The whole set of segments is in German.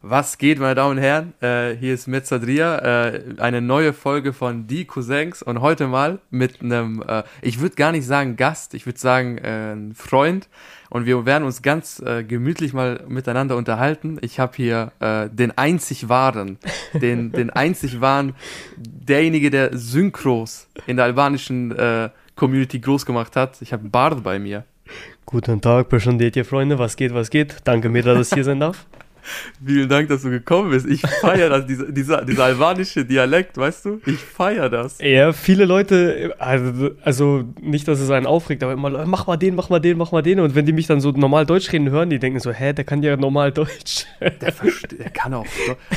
Was geht, meine Damen und Herren? Äh, hier ist Mezzadria, äh, eine neue Folge von Die Cousins und heute mal mit einem, äh, ich würde gar nicht sagen Gast, ich würde sagen äh, Freund und wir werden uns ganz äh, gemütlich mal miteinander unterhalten. Ich habe hier äh, den einzig wahren, den, den einzig wahren, derjenige, der Synchros in der albanischen äh, Community groß gemacht hat. Ich habe Bard bei mir. Guten Tag, ihr Freunde, was geht, was geht? Danke mir, dass ich hier sein darf. Vielen Dank, dass du gekommen bist. Ich feiere das, dieser, dieser, dieser albanische Dialekt, weißt du? Ich feiere das. Ja, viele Leute, also, also nicht, dass es einen aufregt, aber immer, mach mal den, mach mal den, mach mal den. Und wenn die mich dann so normal Deutsch reden hören, die denken so, hä, der kann ja normal Deutsch. Der, der kann auch.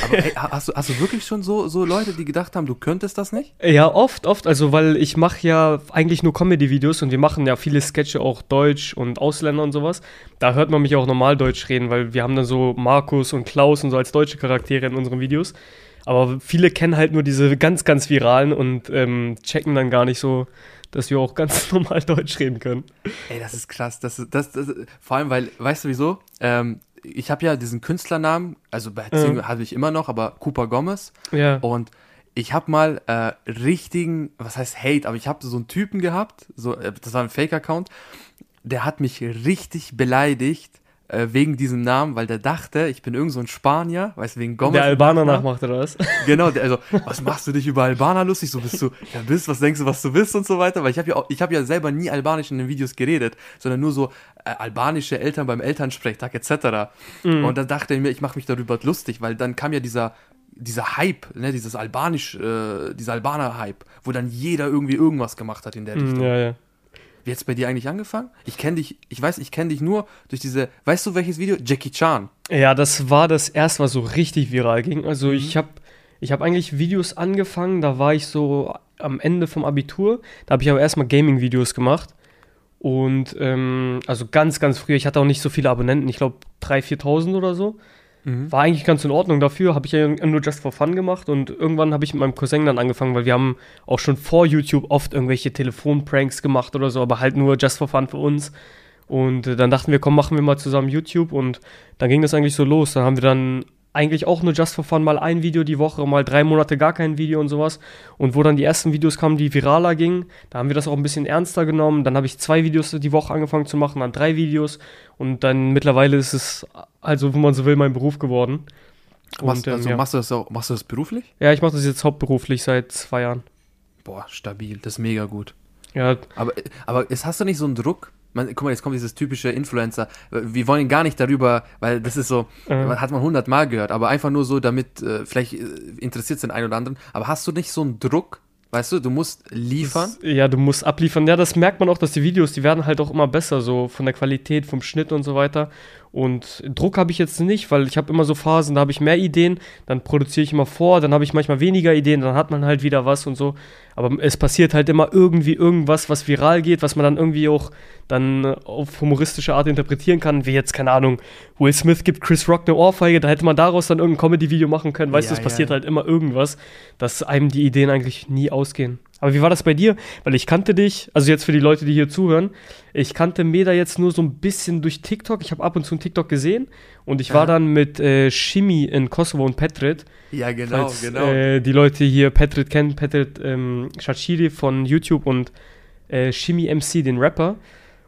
Aber ey, hast, du, hast du wirklich schon so, so Leute, die gedacht haben, du könntest das nicht? Ja, oft, oft. Also, weil ich mache ja eigentlich nur Comedy-Videos und wir machen ja viele Sketche auch Deutsch und Ausländer und sowas. Da hört man mich auch normal Deutsch reden, weil wir haben dann so Markus Markus und Klaus und so als deutsche Charaktere in unseren Videos. Aber viele kennen halt nur diese ganz, ganz viralen und ähm, checken dann gar nicht so, dass wir auch ganz normal Deutsch reden können. Ey, das ist krass. Das, das, das, vor allem, weil, weißt du wieso? Ähm, ich habe ja diesen Künstlernamen, also bei ja. habe ich immer noch, aber Cooper Gomez. Ja. Und ich habe mal äh, richtigen, was heißt Hate, aber ich habe so einen Typen gehabt, so, äh, das war ein Fake-Account, der hat mich richtig beleidigt äh, wegen diesem Namen, weil der dachte, ich bin irgend so ein Spanier, weißt du, wegen Gomez. Der Albaner nachmacht oder was? Genau, der, also, was machst du dich über Albaner lustig? So bist du, ja bist, was denkst du, was du bist und so weiter, weil ich habe ja auch, ich habe ja selber nie Albanisch in den Videos geredet, sondern nur so äh, albanische Eltern beim Elternsprechtag etc. Mhm. Und dann dachte ich mir, ich mache mich darüber lustig, weil dann kam ja dieser dieser Hype, ne, dieses albanisch, äh, dieser Albaner-Hype, wo dann jeder irgendwie irgendwas gemacht hat in der mhm, Richtung. Ja, ja. Wie hat es bei dir eigentlich angefangen? Ich kenne dich, ich weiß, ich kenne dich nur durch diese, weißt du welches Video? Jackie Chan. Ja, das war das erste, was so richtig viral ging. Also mhm. ich habe ich hab eigentlich Videos angefangen, da war ich so am Ende vom Abitur. Da habe ich aber erstmal Gaming-Videos gemacht. Und ähm, also ganz, ganz früh, ich hatte auch nicht so viele Abonnenten, ich glaube 3.000, 4.000 oder so. Mhm. War eigentlich ganz in Ordnung dafür, habe ich ja nur just for fun gemacht und irgendwann habe ich mit meinem Cousin dann angefangen, weil wir haben auch schon vor YouTube oft irgendwelche Telefonpranks gemacht oder so, aber halt nur just for fun für uns. Und äh, dann dachten wir, komm, machen wir mal zusammen YouTube und dann ging das eigentlich so los. Dann haben wir dann eigentlich auch nur just for fun mal ein Video die Woche, mal drei Monate gar kein Video und sowas. Und wo dann die ersten Videos kamen, die viraler gingen, da haben wir das auch ein bisschen ernster genommen. Dann habe ich zwei Videos die Woche angefangen zu machen, dann drei Videos. Und dann mittlerweile ist es, also wenn man so will, mein Beruf geworden. Und, ähm, also ja. machst du das auch, machst du das beruflich? Ja, ich mache das jetzt hauptberuflich seit zwei Jahren. Boah, stabil, das ist mega gut. Ja. Aber, aber jetzt hast du nicht so einen Druck, man, guck mal, jetzt kommt dieses typische Influencer. Wir wollen gar nicht darüber, weil das ist so, mhm. hat man hundertmal gehört, aber einfach nur so, damit, äh, vielleicht äh, interessiert es den einen oder anderen. Aber hast du nicht so einen Druck, Weißt du, du musst liefern. Das, ja, du musst abliefern. Ja, das merkt man auch, dass die Videos, die werden halt auch immer besser, so von der Qualität, vom Schnitt und so weiter. Und Druck habe ich jetzt nicht, weil ich habe immer so Phasen, da habe ich mehr Ideen, dann produziere ich immer vor, dann habe ich manchmal weniger Ideen, dann hat man halt wieder was und so. Aber es passiert halt immer irgendwie irgendwas, was viral geht, was man dann irgendwie auch dann äh, auf humoristische Art interpretieren kann, wie jetzt, keine Ahnung, Will Smith gibt Chris Rock eine Ohrfeige, da hätte man daraus dann irgendein Comedy-Video machen können. Weißt ja, du, es passiert ja. halt immer irgendwas, dass einem die Ideen eigentlich nie ausgehen. Aber wie war das bei dir? Weil ich kannte dich, also jetzt für die Leute, die hier zuhören, ich kannte Meda jetzt nur so ein bisschen durch TikTok. Ich habe ab und zu einen TikTok gesehen und ich war dann mit äh, Shimi in Kosovo und Petrit. Ja, genau, falls, genau. Äh, die Leute hier Petrit kennen, Petrit ähm, Shachiri von YouTube und äh, Shimi MC, den Rapper.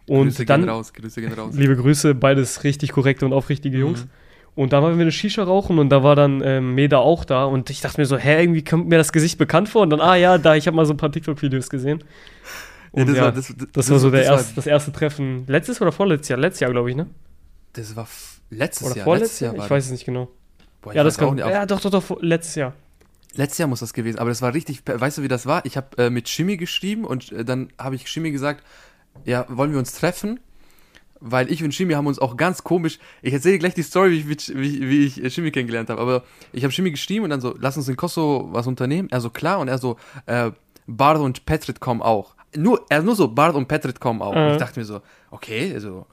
Und Grüße dann, gehen raus, Grüße gehen raus. Liebe Grüße, beides richtig korrekte und aufrichtige Jungs. Mhm. Und da waren wir eine Shisha rauchen und da war dann ähm, Meda auch da und ich dachte mir so, hä, irgendwie kommt mir das Gesicht bekannt vor und dann, ah ja, da, ich habe mal so ein paar TikTok-Videos gesehen. Und ja, das, ja, war, das, das, das war so der erst, das erste Treffen. Letztes oder vorletztes Jahr? Letztes Jahr, glaube ich, ne? Das war letztes oder Jahr. Vorletztes Jahr? Ich weiß es nicht genau. Boah, ja, das kann, ja, doch, doch, doch, letztes Jahr. Letztes Jahr muss das gewesen, aber das war richtig, weißt du, wie das war? Ich habe äh, mit Shimmy geschrieben und äh, dann habe ich Shimmy gesagt, ja, wollen wir uns treffen? Weil ich und Shimi haben uns auch ganz komisch, ich erzähle gleich die Story, wie ich, wie, wie ich Shimi kennengelernt habe, aber ich habe Shimi geschrieben und dann so, lass uns in Kosovo was unternehmen. Er so, klar, und er so, äh, Bard und Petrit kommen auch. Nur, er nur so, Bard und Petrit kommen auch. Mhm. Und ich dachte mir so, okay, also,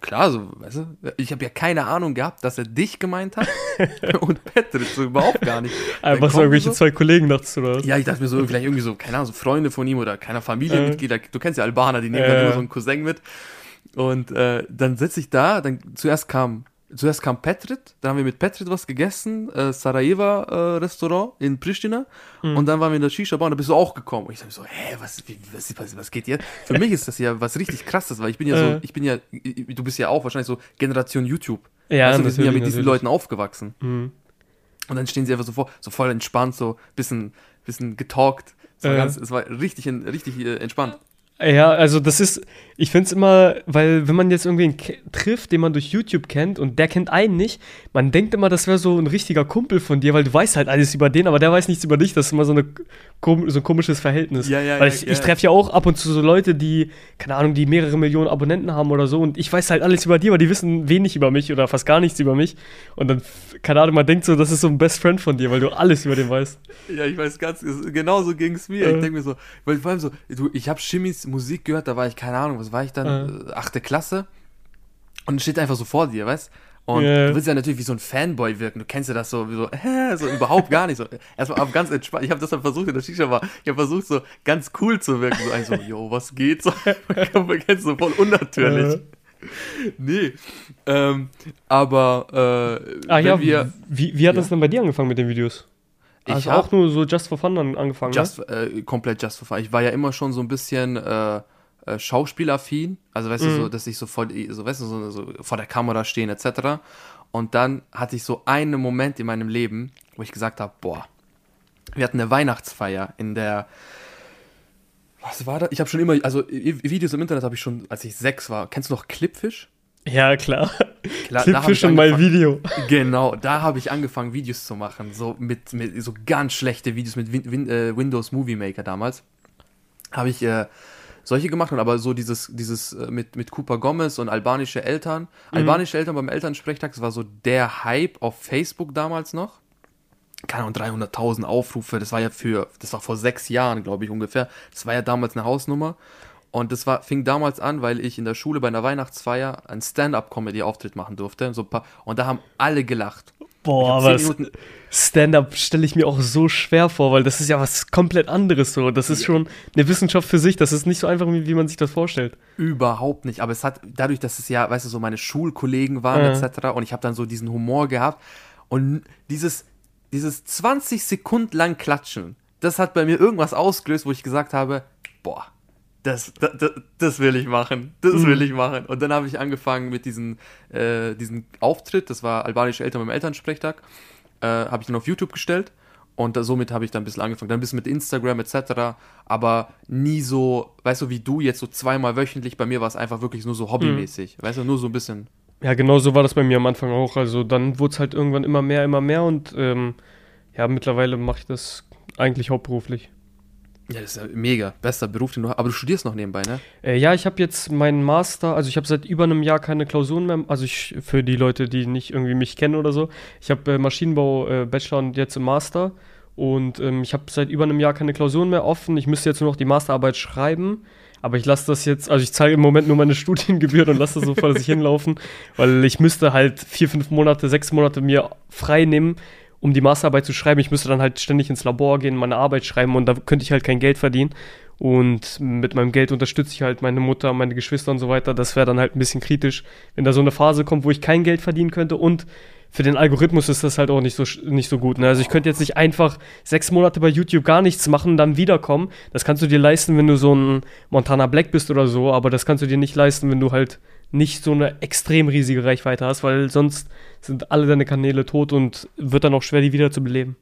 klar, so, weißt du, ich habe ja keine Ahnung gehabt, dass er dich gemeint hat und Petrit so überhaupt gar nicht. Einfach so irgendwelche so. zwei Kollegen dachtest du, oder Ja, ich dachte mir so, vielleicht irgendwie so, keine Ahnung, so Freunde von ihm oder keiner Familienmitglieder. Mhm. Du kennst ja Albaner, die nehmen äh. dann immer so einen Cousin mit. Und äh, dann sitze ich da, dann zuerst kam zuerst kam Petrit, dann haben wir mit Petrit was gegessen, äh, Sarajevo äh, Restaurant in Pristina Mhm. und dann waren wir in der Shisha-Bar und da bist du auch gekommen. Und ich dachte so, hä, was, wie, was, was, was geht hier? Für mich ist das ja was richtig krasses, weil ich bin ja Äh. so, ich bin ja, du bist ja auch wahrscheinlich so Generation YouTube. Ja, du, wir sind ja mit diesen natürlich. Leuten aufgewachsen. Mhm. Und dann stehen sie einfach so vor, so voll entspannt, so bisschen, bisschen getalkt. Es war, Äh. ganz, es war richtig, richtig äh, entspannt. Ja, also das ist, ich finde es immer, weil wenn man jetzt irgendwen ke- trifft, den man durch YouTube kennt und der kennt einen nicht, man denkt immer, das wäre so ein richtiger Kumpel von dir, weil du weißt halt alles über den, aber der weiß nichts über dich. Das ist immer so, eine, so ein komisches Verhältnis. Ja, ja, weil ja, ich, ich treffe ja auch ab und zu so Leute, die, keine Ahnung, die mehrere Millionen Abonnenten haben oder so und ich weiß halt alles über die, aber die wissen wenig über mich oder fast gar nichts über mich. Und dann, keine Ahnung, man denkt so, das ist so ein Best Friend von dir, weil du alles über den weißt. Ja, ich weiß ganz, genau so ging es mir. Äh. Ich denke mir so, weil vor allem so, du, ich habe Shimmys Musik gehört, da war ich, keine Ahnung, was war ich dann, äh. achte Klasse. Und es steht einfach so vor dir, weißt Und Ja. du willst ja natürlich wie so ein Fanboy wirken. Du kennst ja das so, wie so, hä, so überhaupt gar nicht. So, erstmal auf ganz entspannt. Ich habe das dann versucht in der Shisha war. Ich habe versucht, so ganz cool zu wirken. So ein so, yo, was geht? So, man kennt so voll unnatürlich. Äh. Nee. Ähm, aber äh, Ah ja, wir wie, wie hat Ja. das denn bei dir angefangen mit den Videos? Ich also auch nur so just for fun dann angefangen, Just, äh, komplett just for fun. Ich war ja immer schon so ein bisschen äh, äh, Schauspielaffin. Also weißt du, Mhm. so, dass ich so vor, so, weißt du, so, so vor der Kamera stehen etc. Und dann hatte ich so einen Moment in meinem Leben, wo ich gesagt habe, boah, wir hatten eine Weihnachtsfeier in der was war das? Ich habe schon immer, also Videos im Internet habe ich schon, als ich sechs war. Kennst du noch Clipfish? ne? Ja, klar. Klar, Clipfish und mein Video. Genau, da habe ich angefangen, Videos zu machen. So mit, mit so ganz schlechte Videos mit Win, Win, äh, Windows Movie Maker damals. Habe ich äh, solche gemacht und aber so dieses, dieses äh, mit, mit Cooper Gomez und albanische Eltern. Albanische Eltern beim Elternsprechtag, das war so der Hype auf Facebook damals noch. Keine Ahnung, 300.000 Aufrufe, das war ja für, das war vor sechs Jahren, glaube ich, ungefähr. Das war ja damals eine Hausnummer. Und das war, fing damals an, weil ich in der Schule bei einer Weihnachtsfeier einen Stand-up-Comedy-Auftritt machen durfte. So paar, und da haben alle gelacht. Boah, aber Stand-up stelle ich mir auch so schwer vor, weil das ist ja was komplett anderes so. Das ist schon eine Wissenschaft für sich. Das ist nicht so einfach, wie, wie man sich das vorstellt. Überhaupt nicht. Aber es hat, dadurch, dass es ja, weißt du, so meine Schulkollegen waren, Ja. etc. Und ich habe dann so diesen Humor gehabt. Und dieses, dieses 20 Sekunden lang Klatschen, das hat bei mir irgendwas ausgelöst, wo ich gesagt habe, boah, das, das, das, will ich machen. Das Mhm. will ich machen. Und dann habe ich angefangen mit diesem äh, diesen Auftritt, das war albanische Eltern beim Elternsprechtag, äh, habe ich dann auf YouTube gestellt. Und da, somit habe ich dann ein bisschen angefangen. Dann ein bisschen mit Instagram etc. Aber nie so, weißt du, wie du jetzt so zweimal wöchentlich. Bei mir war es einfach wirklich nur so hobbymäßig. Weißt du, nur so ein bisschen. Ja, genau so war das bei mir am Anfang auch. Also dann wurde es halt irgendwann immer mehr, immer mehr und ähm, ja, mittlerweile mache ich das eigentlich hauptberuflich. Ja, das ist ja mega. Bester Beruf, den du hast. Aber du studierst noch nebenbei, ne? Äh, ja, ich habe jetzt meinen Master, also ich habe seit über einem Jahr keine Klausuren mehr, also ich, für die Leute, die nicht irgendwie mich kennen oder so. Ich habe äh, Maschinenbau äh, Bachelor und jetzt im Master und ähm, ich habe seit über einem Jahr keine Klausuren mehr offen. Ich müsste jetzt nur noch die Masterarbeit schreiben, aber ich lasse das jetzt, also ich zahle im Moment nur meine Studiengebühren und lasse das so vor sich hinlaufen, weil ich müsste halt vier, fünf Monate, sechs Monate mir frei nehmen, um die Masterarbeit zu schreiben. Ich müsste dann halt ständig ins Labor gehen, meine Arbeit schreiben und da könnte ich halt kein Geld verdienen. Und mit meinem Geld unterstütze ich halt meine Mutter, meine Geschwister und so weiter. Das wäre dann halt ein bisschen kritisch, wenn da so eine Phase kommt, wo ich kein Geld verdienen könnte. Und für den Algorithmus ist das halt auch nicht so, nicht so gut. Ne? Also ich könnte jetzt nicht einfach sechs Monate bei YouTube gar nichts machen, dann wiederkommen. Das kannst du dir leisten, wenn du so ein Montana Black bist oder so. Aber das kannst du dir nicht leisten, wenn du halt nicht so eine extrem riesige Reichweite hast, weil sonst sind alle deine Kanäle tot und wird dann auch schwer, die wieder zu beleben.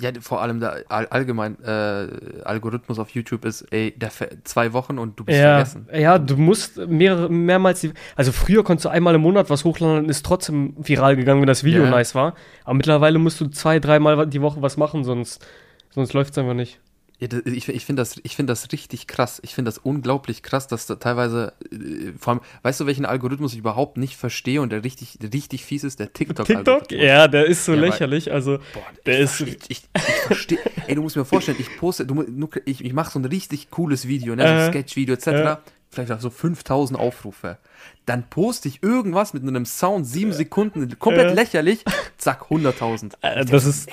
Ja, vor allem der all, allgemein äh, Algorithmus auf YouTube ist, ey, der zwei Wochen und du bist Ja, vergessen. ja, du musst mehrere, mehrmals die. Also früher konntest du einmal im Monat was hochladen und ist trotzdem viral gegangen, wenn das Video Ja. nice war. Aber mittlerweile musst du zwei, dreimal die Woche was machen, sonst, sonst läuft es einfach nicht. Ich ich finde das, ich find das richtig krass. Ich finde das unglaublich krass, dass da teilweise, äh, vor allem, weißt du, welchen Algorithmus ich überhaupt nicht verstehe und der richtig, der richtig fies ist? Der TikTok-Algorithmus. TikTok? Ja, der ist so Ja, lächerlich. Also, Boah, der ich, ist. ich, ich, ich verstehe. Ey, du musst mir vorstellen, ich poste, du, ich, ich mache so ein richtig cooles Video, ne, so Äh, ein Sketch-Video etc. äh. Vielleicht auch so 5000 Aufrufe. Dann poste ich irgendwas mit einem Sound, sieben Sekunden, komplett Äh. lächerlich, zack, 100.000. Äh, das ist,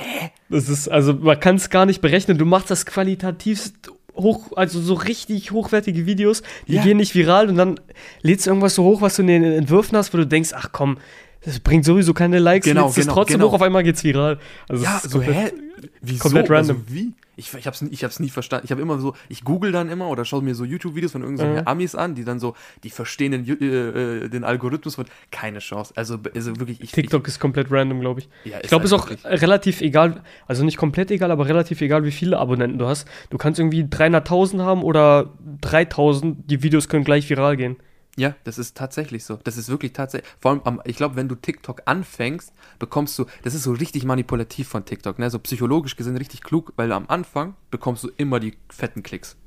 das ist, also man kann es gar nicht berechnen. Du machst das qualitativst hoch, also so richtig hochwertige Videos, die Ja. gehen nicht viral und dann lädst du irgendwas so hoch, was du in den Entwürfen hast, wo du denkst, ach komm, das bringt sowieso keine Likes, Genau, genau, trotzdem genau. hoch, auf einmal geht's viral. Also ja, ist so, komplett- hä? Wieso? komplett random. Also, wie? Ich, ich, hab's, ich hab's nie verstanden. Ich habe immer so, ich google dann immer oder schaue mir so YouTube-Videos von irgendwelchen Mhm. Amis an, die dann so, die verstehen den, äh, äh, den Algorithmus von, keine Chance. Also, also wirklich, ich, TikTok ist komplett random, glaube ich. ich, ja, Ich glaube, es halt ist auch wirklich- relativ egal, also nicht komplett egal, aber relativ egal, wie viele Abonnenten du hast. Du kannst irgendwie 300.000 haben oder 3.000, die Videos können gleich viral gehen. Ja, das ist tatsächlich so. Das ist wirklich tatsächlich. Vor allem, am, ich glaube, wenn du TikTok anfängst, bekommst du, das ist so richtig manipulativ von TikTok, ne? So psychologisch gesehen richtig klug, weil am Anfang bekommst du immer die fetten Klicks.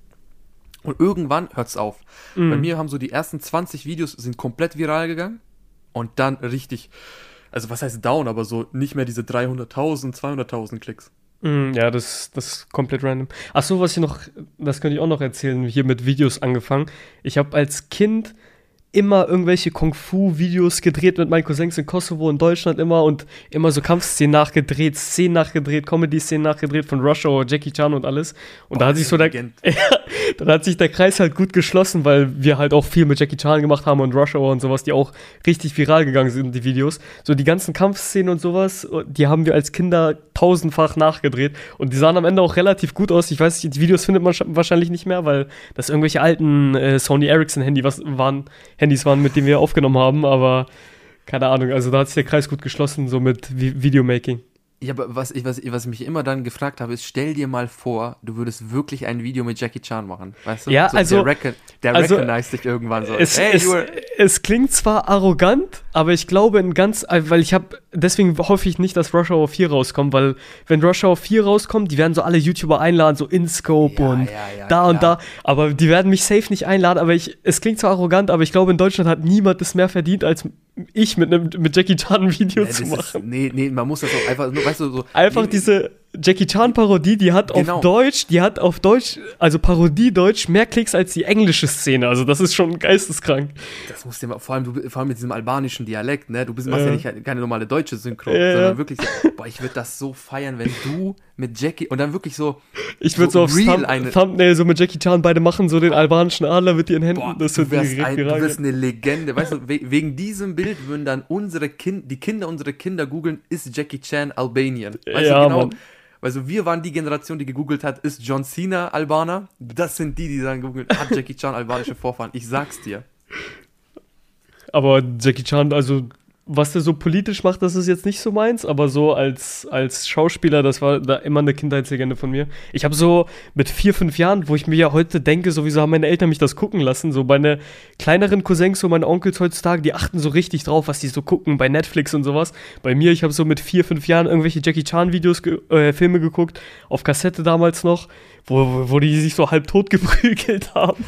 Und irgendwann hört's auf. Mhm. Bei mir haben so die ersten 20 Videos sind komplett viral gegangen und dann richtig, also was heißt down, aber so nicht mehr diese 300.000, 200.000 Klicks. Mm, Ja, das, das ist komplett random. Ach so, was ich noch, das könnte ich auch noch erzählen, hier mit Videos angefangen. Ich habe als Kind immer irgendwelche Kung-Fu-Videos gedreht mit meinen Cousins in Kosovo und Deutschland immer und immer so Kampfszenen nachgedreht, Szenen nachgedreht, Comedy-Szenen nachgedreht von Rush Hour, Jackie Chan und alles. Und da Boah, hat sich so der, dann hat sich der Kreis halt gut geschlossen, weil wir halt auch viel mit Jackie Chan gemacht haben und Rush Hour und sowas, die auch richtig viral gegangen sind, die Videos. So die ganzen Kampfszenen und sowas, die haben wir als Kinder tausendfach nachgedreht und die sahen am Ende auch relativ gut aus. Ich weiß nicht, die Videos findet man wahrscheinlich nicht mehr, weil das irgendwelche alten äh, Sony Ericsson Handy was waren, Handys waren, mit denen wir aufgenommen haben, aber keine Ahnung, also da hat sich der Kreis gut geschlossen, so mit Vi Videomaking. Ja, aber was ich, was, ich- was ich mich immer dann gefragt habe, ist, stell dir mal vor, du würdest wirklich ein Video mit Jackie Chan machen. Weißt du? Ja, also- Der, recon, der also, recognized dich irgendwann so. Es, hey, es, es klingt zwar arrogant, aber ich glaube in ganz, weil ich habe, deswegen hoffe ich nicht, dass Rush Hour 4 rauskommt, weil wenn Rush Hour 4 rauskommt, die werden so alle YouTuber einladen, so InScope Ja, und ja, ja, da und klar. da, aber die werden mich safe nicht einladen, aber ich, es klingt zwar arrogant, aber ich glaube in Deutschland hat niemand es mehr verdient, als ich mit, einem mit Jackie Chan ein Video Nee, zu machen. ist, nee, nee, man muss das auch einfach, weißt du, so. Einfach nee, diese Jackie Chan Parodie, die hat Genau. auf Deutsch, die hat auf Deutsch, also Parodie Deutsch, mehr Klicks als die englische Szene. Also das ist schon geisteskrank. Das musst du mal, vor allem, du, vor allem mit diesem albanischen Dialekt, ne? Du bist, machst Ja. ja nicht keine normale deutsche Synchro, ja. sondern wirklich, so, boah, ich würde das so feiern, wenn du mit Jackie und dann wirklich so, Ich würde so, So aufs Thumb eine- Thumbnail so mit Jackie Chan beide machen, so den albanischen Adler mit ihren Händen. boah, das du wird wärst, ein, du wärst eine Legende. Weißt du, we wegen diesem Bild würden dann unsere Kind, die Kinder unserer Kinder googeln, ist Jackie Chan Albanian? Weißt Ja, du genau? Mann. Also wir waren die Generation, die gegoogelt hat, ist John Cena Albaner? Das sind die, die dann gegoogelt, hat Jackie Chan albanische Vorfahren? Ich sag's dir. Aber Jackie Chan, also was der so politisch macht, das ist jetzt nicht so meins, aber so als, als Schauspieler, das war da immer eine Kindheitslegende von mir. Ich habe so mit vier, fünf Jahren, wo ich mir ja heute denke, sowieso haben meine Eltern mich das gucken lassen, so meine kleineren Cousins, so meine Onkels heutzutage, die achten so richtig drauf, was die so gucken bei Netflix und sowas. Bei mir, ich habe so mit vier, fünf Jahren irgendwelche Jackie Chan Videos, ge äh, Filme geguckt, auf Kassette damals noch, wo, wo die sich so halb tot geprügelt haben.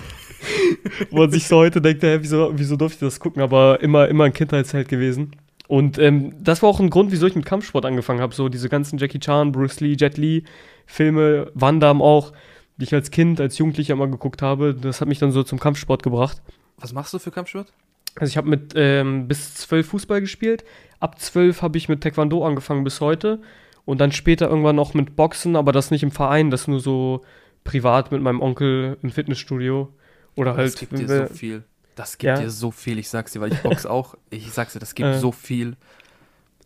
wo man sich so heute denkt, hä, wieso, wieso durfte ich das gucken? Aber immer, immer ein Kindheitsheld gewesen. Und ähm, das war auch ein Grund, wieso ich mit Kampfsport angefangen habe. So diese ganzen Jackie Chan, Bruce Lee, Jet Li Filme, Van Damme auch, die ich als Kind, als Jugendlicher immer geguckt habe. Das hat mich dann so zum Kampfsport gebracht. Was machst du für Kampfsport? Also ich habe mit ähm, bis zwölf Fußball gespielt. Ab zwölf habe ich mit Taekwondo angefangen bis heute. Und dann später irgendwann noch mit Boxen, aber das nicht im Verein, das nur so privat mit meinem Onkel im Fitnessstudio. Oder halt. das gibt dir wir- so viel. Das gibt Ja. dir so viel, ich sag's dir, weil ich box auch. Ich sag's dir, das gibt Äh. so viel.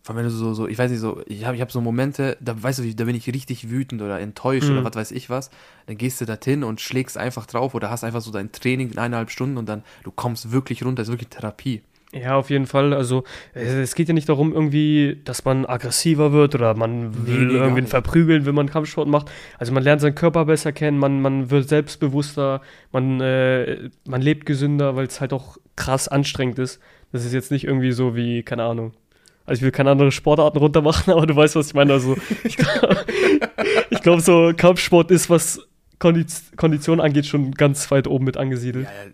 Vor allem, wenn du so, so, ich weiß nicht, so, ich habe ich hab so Momente, da weißt du, da bin ich richtig wütend oder enttäuscht Mhm. oder was weiß ich was. Dann gehst du dorthin und schlägst einfach drauf oder hast einfach so dein Training in eineinhalb Stunden und dann, du kommst wirklich runter, das ist wirklich Therapie. Ja, auf jeden Fall. Also es geht ja nicht darum irgendwie, dass man aggressiver wird oder man will nee, irgendwen verprügeln, wenn man Kampfsport macht. Also man lernt seinen Körper besser kennen, man, man wird selbstbewusster, man, äh, man lebt gesünder, weil es halt auch krass anstrengend ist. Das ist jetzt nicht irgendwie so wie, keine Ahnung. Also ich will keine andere Sportarten runtermachen, aber du weißt, was ich meine. Also ich glaube, glaub, so Kampfsport ist, was Kondition angeht, schon ganz weit oben mit angesiedelt. Ja, ja,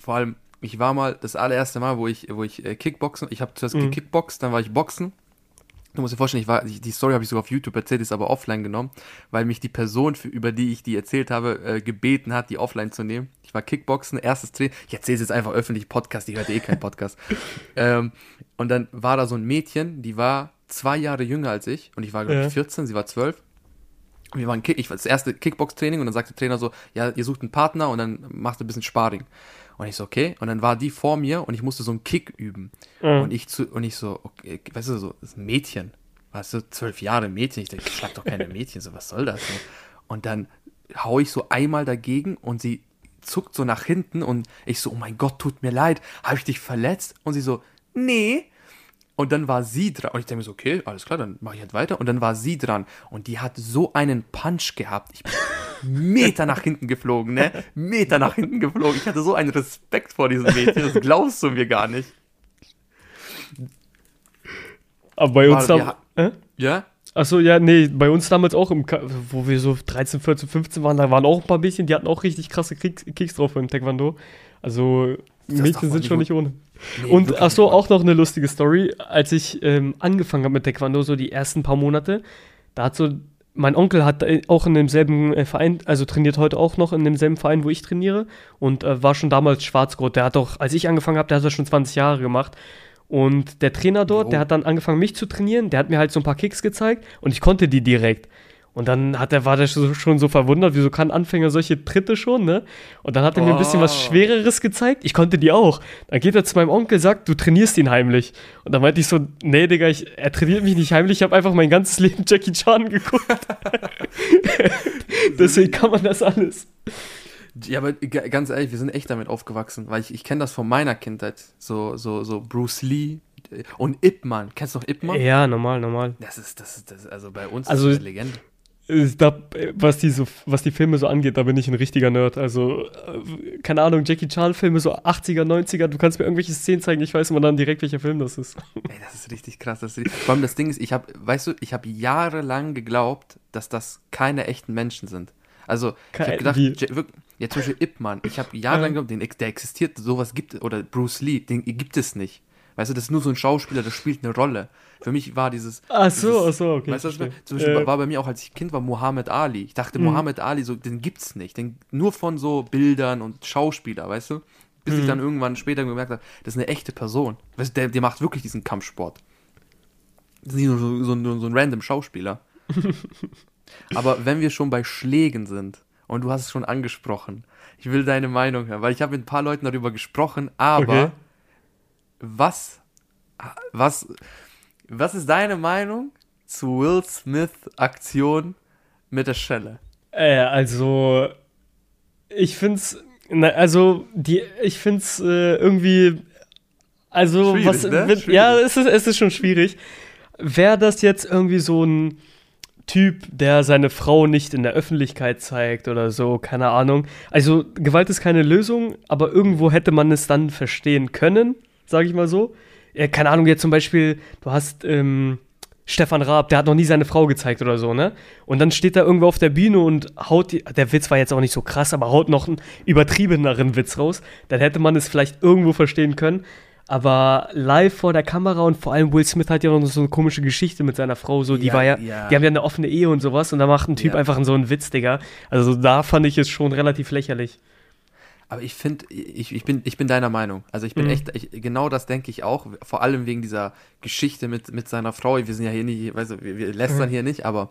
vor allem, ich war mal das allererste Mal, wo ich, wo ich äh, Kickboxen, ich habe zuerst Mhm. gekickboxt, dann war ich Boxen. Du musst dir vorstellen, ich war, die Story habe ich sogar auf YouTube erzählt, ist aber offline genommen, weil mich die Person, für, über die ich die erzählt habe, äh, gebeten hat, die offline zu nehmen. Ich war Kickboxen, erstes Training. Ich erzähle es jetzt einfach öffentlich Podcast, die hört eh keinen Podcast. ähm, und dann war da so ein Mädchen, die war zwei Jahre jünger als ich und ich war, glaube Ja. ich, 14, sie war 12. wir waren Kick, ich war das erste Kickbox-Training und dann sagt der Trainer so, ja, ihr sucht einen Partner und dann macht ihr ein bisschen Sparring. Und ich so, okay. Und dann war die vor mir und ich musste so einen Kick üben. Mhm. Und ich zu, und ich so, okay, weißt du, so, das ist ein Mädchen. Weißt du, zwölf Jahre Mädchen. Ich denke, ich schlag doch keine Mädchen, so, was soll das? So. Und dann hau ich so einmal dagegen und sie zuckt so nach hinten und ich so, oh mein Gott, tut mir leid, habe ich dich verletzt? Und sie so, nee. Und dann war sie dran. Und ich denke mir so, okay, alles klar, dann mache ich halt weiter. Und dann war sie dran. Und die hat so einen Punch gehabt. Ich bin Meter nach hinten geflogen, ne? Meter nach hinten geflogen. Ich hatte so einen Respekt vor diesem Mädchen. Das glaubst du mir gar nicht. Aber bei uns Warte, da. wir Äh? Ja? Achso, ja, nee, bei uns damals auch, im wo wir so 13, 14, 15 waren, da waren auch ein paar Mädchen, die hatten auch richtig krasse Kicks, drauf im Taekwondo. Also Das Mädchen sind schon nicht ohne. Nee, Und achso, auch noch eine lustige Story. Als ich ähm, angefangen habe mit Taekwondo, so die ersten paar Monate, da hat so, mein Onkel hat äh, auch in demselben äh, Verein, also trainiert heute auch noch in demselben Verein, wo ich trainiere und äh, war schon damals Schwarzgurt. Der hat auch, als ich angefangen habe, der hat das schon 20 Jahre gemacht. Und der Trainer dort, Jo. der hat dann angefangen, mich zu trainieren. Der hat mir halt so ein paar Kicks gezeigt und ich konnte die direkt. Und dann hat er, war der schon so verwundert, wieso kann Anfänger solche Tritte schon, ne? Und dann hat er mir ein bisschen was Oh. Schwereres gezeigt. Ich konnte die auch. Dann geht er zu meinem Onkel, sagt, du trainierst ihn heimlich. Und dann meinte ich so, nee, Digga, ich, er trainiert mich nicht heimlich, ich habe einfach mein ganzes Leben Jackie Chan geguckt. Deswegen kann man das alles. Ja, aber ganz ehrlich, wir sind echt damit aufgewachsen, weil ich, ich kenne das von meiner Kindheit. So, so, so Bruce Lee und Ip Man. Kennst du noch Ip Man? Ja, normal, normal. Das ist, das ist, das ist, also bei uns Also- ist das eine Legende. Da, was, die so, was die Filme so angeht, da bin ich ein richtiger Nerd. Also, äh, keine Ahnung, Jackie Chan-Filme, so 80er, 90er, du kannst mir irgendwelche Szenen zeigen, ich weiß immer dann direkt, welcher Film das ist. Ey, das ist richtig krass. Das ist, richtig- vor allem das Ding ist, ich habe, weißt du, ich habe jahrelang geglaubt, dass das keine echten Menschen sind. Also, ich habe gedacht, wirklich, ja, zum Beispiel Ip Man. Ich habe jahrelang Ja. geglaubt, den, der existiert, sowas gibt oder Bruce Lee, den gibt es nicht. Weißt du, das ist nur so ein Schauspieler, der spielt eine Rolle. Für mich war dieses. Ach so, dieses- ach so, okay. Weißt du, was. Zum Beispiel Äh, war bei mir auch, als ich Kind war, Muhammad Ali. Ich dachte, Mhm. Muhammad Ali, so, den gibt's nicht. Den, nur von so Bildern und Schauspieler, weißt du? Bis ich Mhm. dann irgendwann später gemerkt habe, das ist eine echte Person. Weißt du, der, der macht wirklich diesen Kampfsport. Das ist nicht nur so, so, so, so ein random Schauspieler. Aber wenn wir schon bei Schlägen sind, und du hast es schon angesprochen, ich will deine Meinung hören, weil ich habe mit ein paar Leuten darüber gesprochen, aber Okay. was, was, was ist deine Meinung zu Will Smith Aktion mit der Schelle? Äh, also, ich find's, na, also, die, ich find's äh, irgendwie, also, Schwierig, was, ne? wenn, ja, es ist, es ist schon schwierig. Wäre das jetzt irgendwie so ein Typ, der seine Frau nicht in der Öffentlichkeit zeigt oder so, keine Ahnung. Also, Gewalt ist keine Lösung, aber irgendwo hätte man es dann verstehen können, sage ich mal so. Ja, keine Ahnung, jetzt zum Beispiel, du hast, ähm, Stefan Raab, der hat noch nie seine Frau gezeigt oder so, ne? Und dann steht er irgendwo auf der Bühne und haut, die, der Witz war jetzt auch nicht so krass, aber haut noch einen übertriebeneren Witz raus. Dann hätte man es vielleicht irgendwo verstehen können. Aber live vor der Kamera und vor allem Will Smith hat ja noch so eine komische Geschichte mit seiner Frau, so, die Ja, war ja, ja. die haben ja eine offene Ehe und sowas und da macht ein Typ Ja. einfach so einen Witz, Digga. Also da fand ich es schon relativ lächerlich. Aber ich finde, ich, ich, bin, ich bin deiner Meinung. Also ich bin Mhm. echt, ich, genau das denke ich auch. Vor allem wegen dieser Geschichte mit, mit seiner Frau. Wir sind ja hier nicht, weißt du, wir, wir lästern Mhm. hier nicht, aber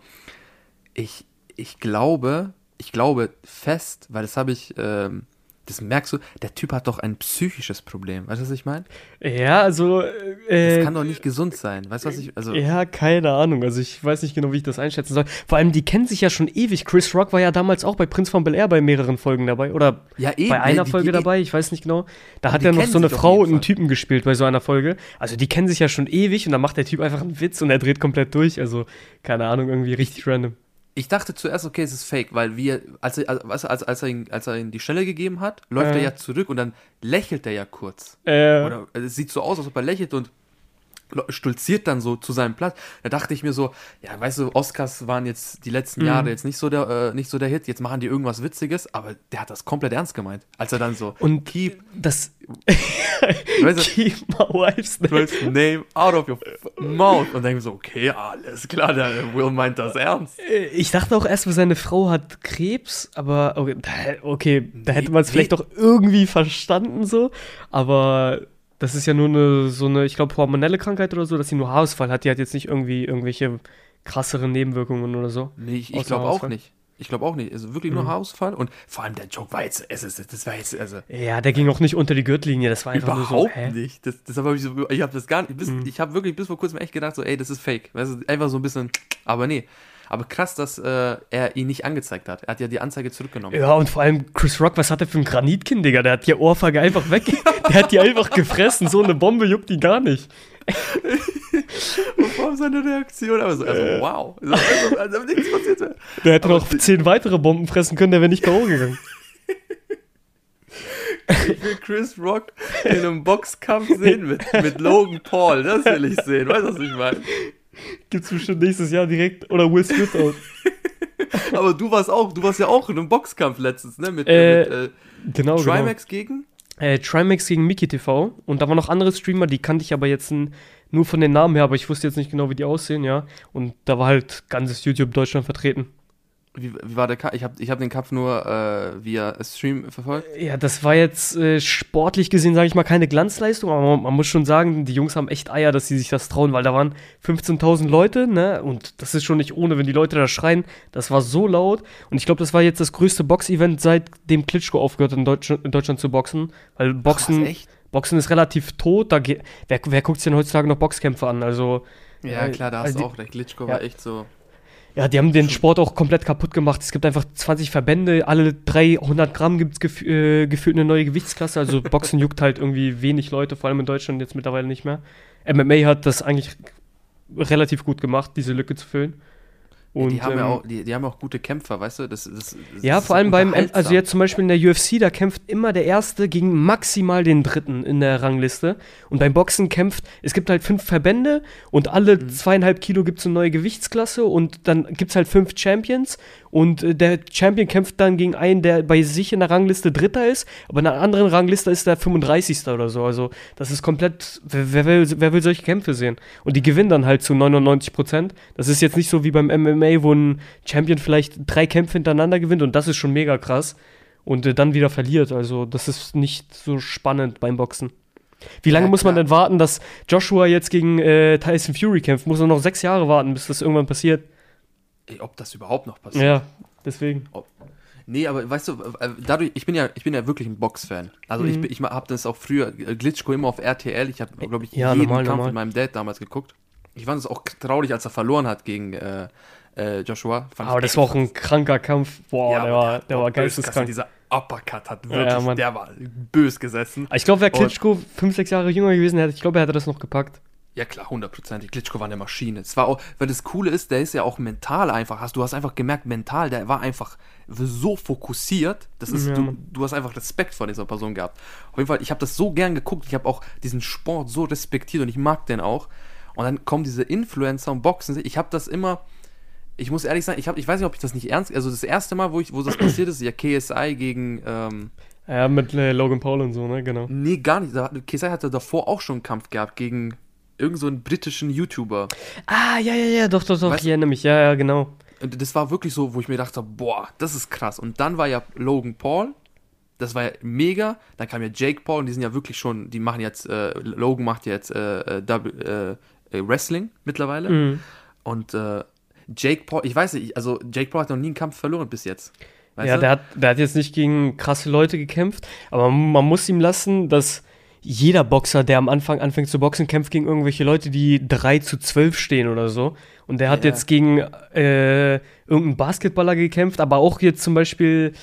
ich, ich glaube, ich glaube fest, weil das habe ich, ähm, das merkst du, der Typ hat doch ein psychisches Problem. Weißt du, was ich meine? Ja, also. Das Äh, kann doch nicht gesund sein. Weißt du, was ich, also, Ja, keine Ahnung. Also ich weiß nicht genau, wie ich das einschätzen soll. Vor allem, die kennen sich ja schon ewig. Chris Rock war ja damals auch bei Prinz von Bel Air bei mehreren Folgen dabei. Oder ja, eben, bei einer die- Folge die- dabei, ich weiß nicht genau. Da hat er noch so eine Frau und einen. Typen gespielt bei so einer Folge. Also die kennen sich ja schon ewig und dann macht der Typ einfach einen Witz und er dreht komplett durch. Also, keine Ahnung, irgendwie richtig random. Ich dachte zuerst, okay, es ist fake, weil wir, als er, du, als, als, er, ihn, als er ihn die Stelle gegeben hat, läuft Äh. er ja zurück und dann lächelt er ja kurz. Äh, Oder also es sieht so aus, als ob er lächelt und stolziert dann so zu seinem Platz. Da dachte ich mir so, ja, weißt du, Oscars waren jetzt die letzten Mhm. Jahre jetzt nicht so der, äh, nicht so der Hit, jetzt machen die irgendwas Witziges, aber der hat das komplett ernst gemeint. Als er dann so, Und- keep, das. weißt du, Keep my wife's name. name out of your mouth. Und denke so, okay, alles klar, der Will meint das ernst. Äh, Ich dachte auch erst, seine Frau hat Krebs, aber okay, da, okay, da hätte Nee, man es nee. vielleicht doch irgendwie verstanden so, aber das ist ja nur eine, so eine, ich glaube, hormonelle Krankheit oder so, dass sie nur Haarausfall hat, die hat jetzt nicht irgendwie irgendwelche krassere Nebenwirkungen oder so. Nee, ich, ich glaube auch nicht. Ich glaube auch nicht. Also wirklich nur Mhm. Haarausfall und vor allem der Joke war jetzt, es ist, das war jetzt, also Ja, der ging auch nicht unter die Gürtellinie, das war einfach so, überhaupt hä? nicht. Das, das habe ich so, ich habe das gar nicht, bis, Mhm. ich habe wirklich bis vor kurzem echt gedacht, so, ey, das ist fake. Weißt du, einfach so ein bisschen, aber nee. Aber krass, dass äh, er ihn nicht angezeigt hat. Er hat ja die Anzeige zurückgenommen. Ja, und vor allem Chris Rock, was hat er für ein Granitkind, Digga? Der hat die Ohrfeige einfach weg. der hat die einfach gefressen. So eine Bombe juckt die gar nicht. Und vor allem seine Reaktion, aber so, also, Äh. wow. Also, also, also, nichts passiert. mehr. Der hätte Aber noch zehn weitere Bomben fressen können, der wäre nicht K.O. gegangen. Ich will Chris Rock in einem Boxkampf sehen mit, mit Logan Paul. Das will ich sehen. Weißt du, was ich meine? Gibt's bestimmt nächstes Jahr direkt. Oder Will Smith auch. Aber du warst auch, du warst ja auch in einem Boxkampf letztens, ne? Mit, Äh, mit äh, Genau, genau. Trimax gegen? Äh, Trimax gegen Miki TV. Und da waren noch andere Streamer, die kannte ich aber jetzt nur von den Namen her, aber ich wusste jetzt nicht genau, wie die aussehen, ja. Und da war halt ganzes YouTube Deutschland vertreten. Wie, wie war der Kampf? Ich habe ich hab den Kampf nur äh, via Stream verfolgt. Ja, das war jetzt äh, sportlich gesehen, sage ich mal, keine Glanzleistung, aber man, man muss schon sagen, die Jungs haben echt Eier, dass sie sich das trauen, weil da waren 15.000 Leute, ne? Und das ist schon nicht ohne, wenn die Leute da schreien. Das war so laut. Und ich glaube, das war jetzt das größte Box-Event, seitdem Klitschko aufgehört hat, in, Deutsch, in Deutschland zu boxen. Weil Boxen, echt? Boxen ist relativ tot. Da wer, wer guckt sich denn heutzutage noch Boxkämpfe an? Also, Ja, klar, da hast also du auch recht. Klitschko ja. war echt so. Ja, die haben den Sport auch komplett kaputt gemacht. Es gibt einfach 20 Verbände, alle 300 Gramm gibt es gef äh, gefühlt eine neue Gewichtsklasse. Also Boxen juckt halt irgendwie wenig Leute, vor allem in Deutschland jetzt mittlerweile nicht mehr. MMA hat das eigentlich relativ gut gemacht, diese Lücke zu füllen. Und, die, haben ja ähm, auch, die, die haben ja auch gute Kämpfer, weißt du? Das, das, das Ja, vor allem beim, also jetzt zum Beispiel in der UFC, da kämpft immer der Erste gegen maximal den Dritten in der Rangliste. Und beim Boxen kämpft, es gibt halt fünf Verbände und alle Mhm. zweieinhalb Kilo gibt es eine neue Gewichtsklasse und dann gibt es halt fünf Champions und äh, der Champion kämpft dann gegen einen, der bei sich in der Rangliste Dritter ist, aber in einer anderen Rangliste ist der 35. oder so. Also das ist komplett, wer, wer, will, wer will solche Kämpfe sehen? Und die gewinnen dann halt zu 99 Prozent. Das ist jetzt nicht so wie beim MMA, wo ein Champion vielleicht drei Kämpfe hintereinander gewinnt und das ist schon mega krass. Und äh, dann wieder verliert. Also das ist nicht so spannend beim Boxen. Wie lange Ja, muss man denn warten, dass Joshua jetzt gegen äh, Tyson Fury kämpft? Muss er noch sechs Jahre warten, bis das irgendwann passiert? Ey, ob das überhaupt noch passiert. Ja, deswegen. Nee, aber weißt du, äh, dadurch, ich bin ja, ich bin ja wirklich ein Boxfan. Also ich, Mhm. bin- ich habe das auch früher, äh, Glitschko immer auf RTL, ich habe, glaube ich, Ja, jeden normal, Kampf normal. mit meinem Dad damals geguckt. Ich fand es auch traurig, als er verloren hat gegen äh, äh, Joshua. Fand Aber ich das war auch ein kranker Kampf. Boah, Ja, der, war, der war geisteskrank. Dieser Uppercut hat Ja, wirklich, Mann. der war bös gesessen. Ich glaube, wäre Klitschko fünf, sechs Jahre jünger gewesen, hätte ich glaube, er hätte das noch gepackt. Ja klar, hundertprozentig. Klitschko war eine Maschine. Es war auch, weil das Coole ist, der ist ja auch mental einfach. Hast du hast einfach gemerkt, mental, der war einfach so fokussiert. Das ist, Ja, du, du hast einfach Respekt vor dieser Person gehabt. Auf jeden Fall, ich habe das so gern geguckt. Ich habe auch diesen Sport so respektiert und ich mag den auch. Und dann kommen diese Influencer und Boxen. Ich habe das immer. Ich muss ehrlich sagen, ich, hab, ich weiß nicht, ob ich das nicht ernst. Also das erste Mal, wo, ich, wo das passiert ist, ja KSI gegen. Ähm, Ja, mit äh, Logan Paul und so, ne, genau. nee, gar nicht. KSI hatte davor auch schon einen Kampf gehabt gegen irgend so einen britischen YouTuber. Ah, ja, ja, ja, doch, doch, doch, Weißt- ich erinnere mich, ja, ja, genau. Und das war wirklich so, wo ich mir dachte, boah, das ist krass. Und dann war ja Logan Paul, das war ja mega. Dann kam ja Jake Paul und die sind ja wirklich schon, die machen jetzt, äh, Logan macht jetzt äh, äh, äh, äh, Wrestling mittlerweile. Mhm. Und äh, Jake Paul, ich weiß nicht, also Jake Paul hat noch nie einen Kampf verloren bis jetzt. Weißt ja, du? der hat, der hat jetzt nicht gegen krasse Leute gekämpft, aber man muss ihm lassen, dass jeder Boxer, der am Anfang anfängt zu boxen, kämpft gegen irgendwelche Leute, die 3 zu 12 stehen oder so. Und der hat Ja. jetzt gegen äh, irgendeinen Basketballer gekämpft, aber auch jetzt zum Beispiel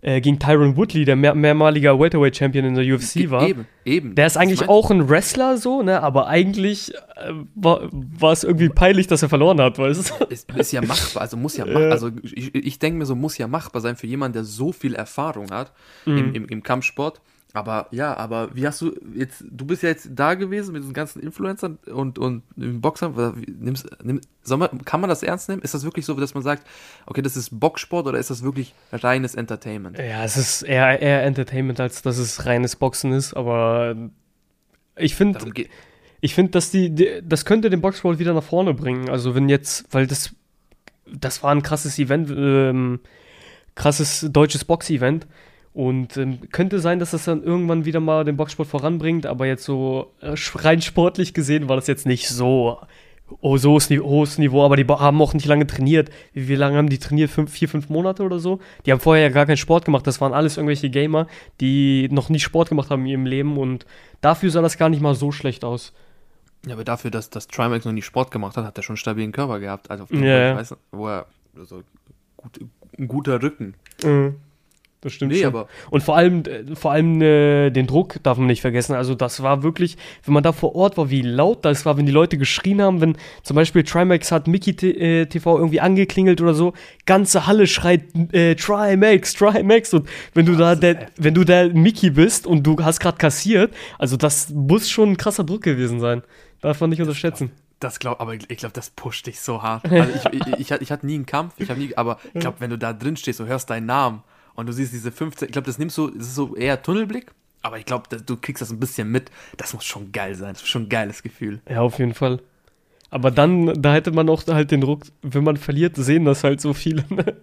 äh, gegen Tyron Woodley, der mehr, mehrmaliger Welterweight-Champion in der UFC war. Eben, eben. Der ist Ich eigentlich auch ein Wrestler so, ne? Aber eigentlich äh, war, war es irgendwie peinlich, dass er verloren hat, weißt du? Ist, ist ja machbar, also muss ja Ja. machbar, also ich, ich denke mir so, muss ja machbar sein für jemanden, der so viel Erfahrung hat Mhm. im, im, im Kampfsport. Aber ja, aber wie hast du jetzt, du bist ja jetzt da gewesen mit diesen ganzen Influencern und, und Boxern, nimmst, nimm, man, kann man das ernst nehmen? Ist das wirklich so, dass man sagt, okay, das ist Boxsport oder ist das wirklich reines Entertainment? Ja, es ist eher, eher Entertainment, als dass es reines Boxen ist, aber ich finde, ich finde, dass die, die, das könnte den Boxsport wieder nach vorne bringen. Also wenn jetzt, weil das, das war ein krasses Event, ähm, krasses deutsches Box-Event. Und ähm, könnte sein, dass das dann irgendwann wieder mal den Boxsport voranbringt, aber jetzt so äh, rein sportlich gesehen war das jetzt nicht so Oh, so ist hohes Niveau, aber die haben auch nicht lange trainiert. Wie, wie lange haben die trainiert? Fünf, vier, fünf Monate oder so? Die haben vorher ja gar keinen Sport gemacht. Das waren alles irgendwelche Gamer, die noch nie Sport gemacht haben in ihrem Leben und dafür sah das gar nicht mal so schlecht aus. Ja, aber dafür, dass, dass Trimax noch nie Sport gemacht hat, hat er schon einen stabilen Körper gehabt. Also auf jeden Ja, Fall, ja. ich weiß wo er, also gut, ein guter Rücken. Das stimmt Nee, schon. aber Und vor allem, vor allem äh, den Druck darf man nicht vergessen. Also das war wirklich, wenn man da vor Ort war, wie laut das war, wenn die Leute geschrien haben, wenn zum Beispiel Trimax hat Mickey äh, TV irgendwie angeklingelt oder so, ganze Halle schreit äh, Trimax, Trimax und wenn du da das ist der, wenn du der Mickey bist und du hast gerade kassiert, also das muss schon ein krasser Druck gewesen sein. Darf man nicht unterschätzen. das glaub, aber ich glaube, das pusht dich so hart. Also ich, ich, ich, ich hatte nie einen Kampf, ich habe nie, aber ich glaube, wenn du da drin stehst und hörst deinen Namen und du siehst diese 15, ich glaube, das nimmst du, das ist so eher Tunnelblick, aber ich glaube, du kriegst das ein bisschen mit. Das muss schon geil sein. Das ist schon ein geiles Gefühl. Ja, auf jeden Fall. Aber dann, da hätte man auch halt den Druck, wenn man verliert, sehen das halt so viele. Ne?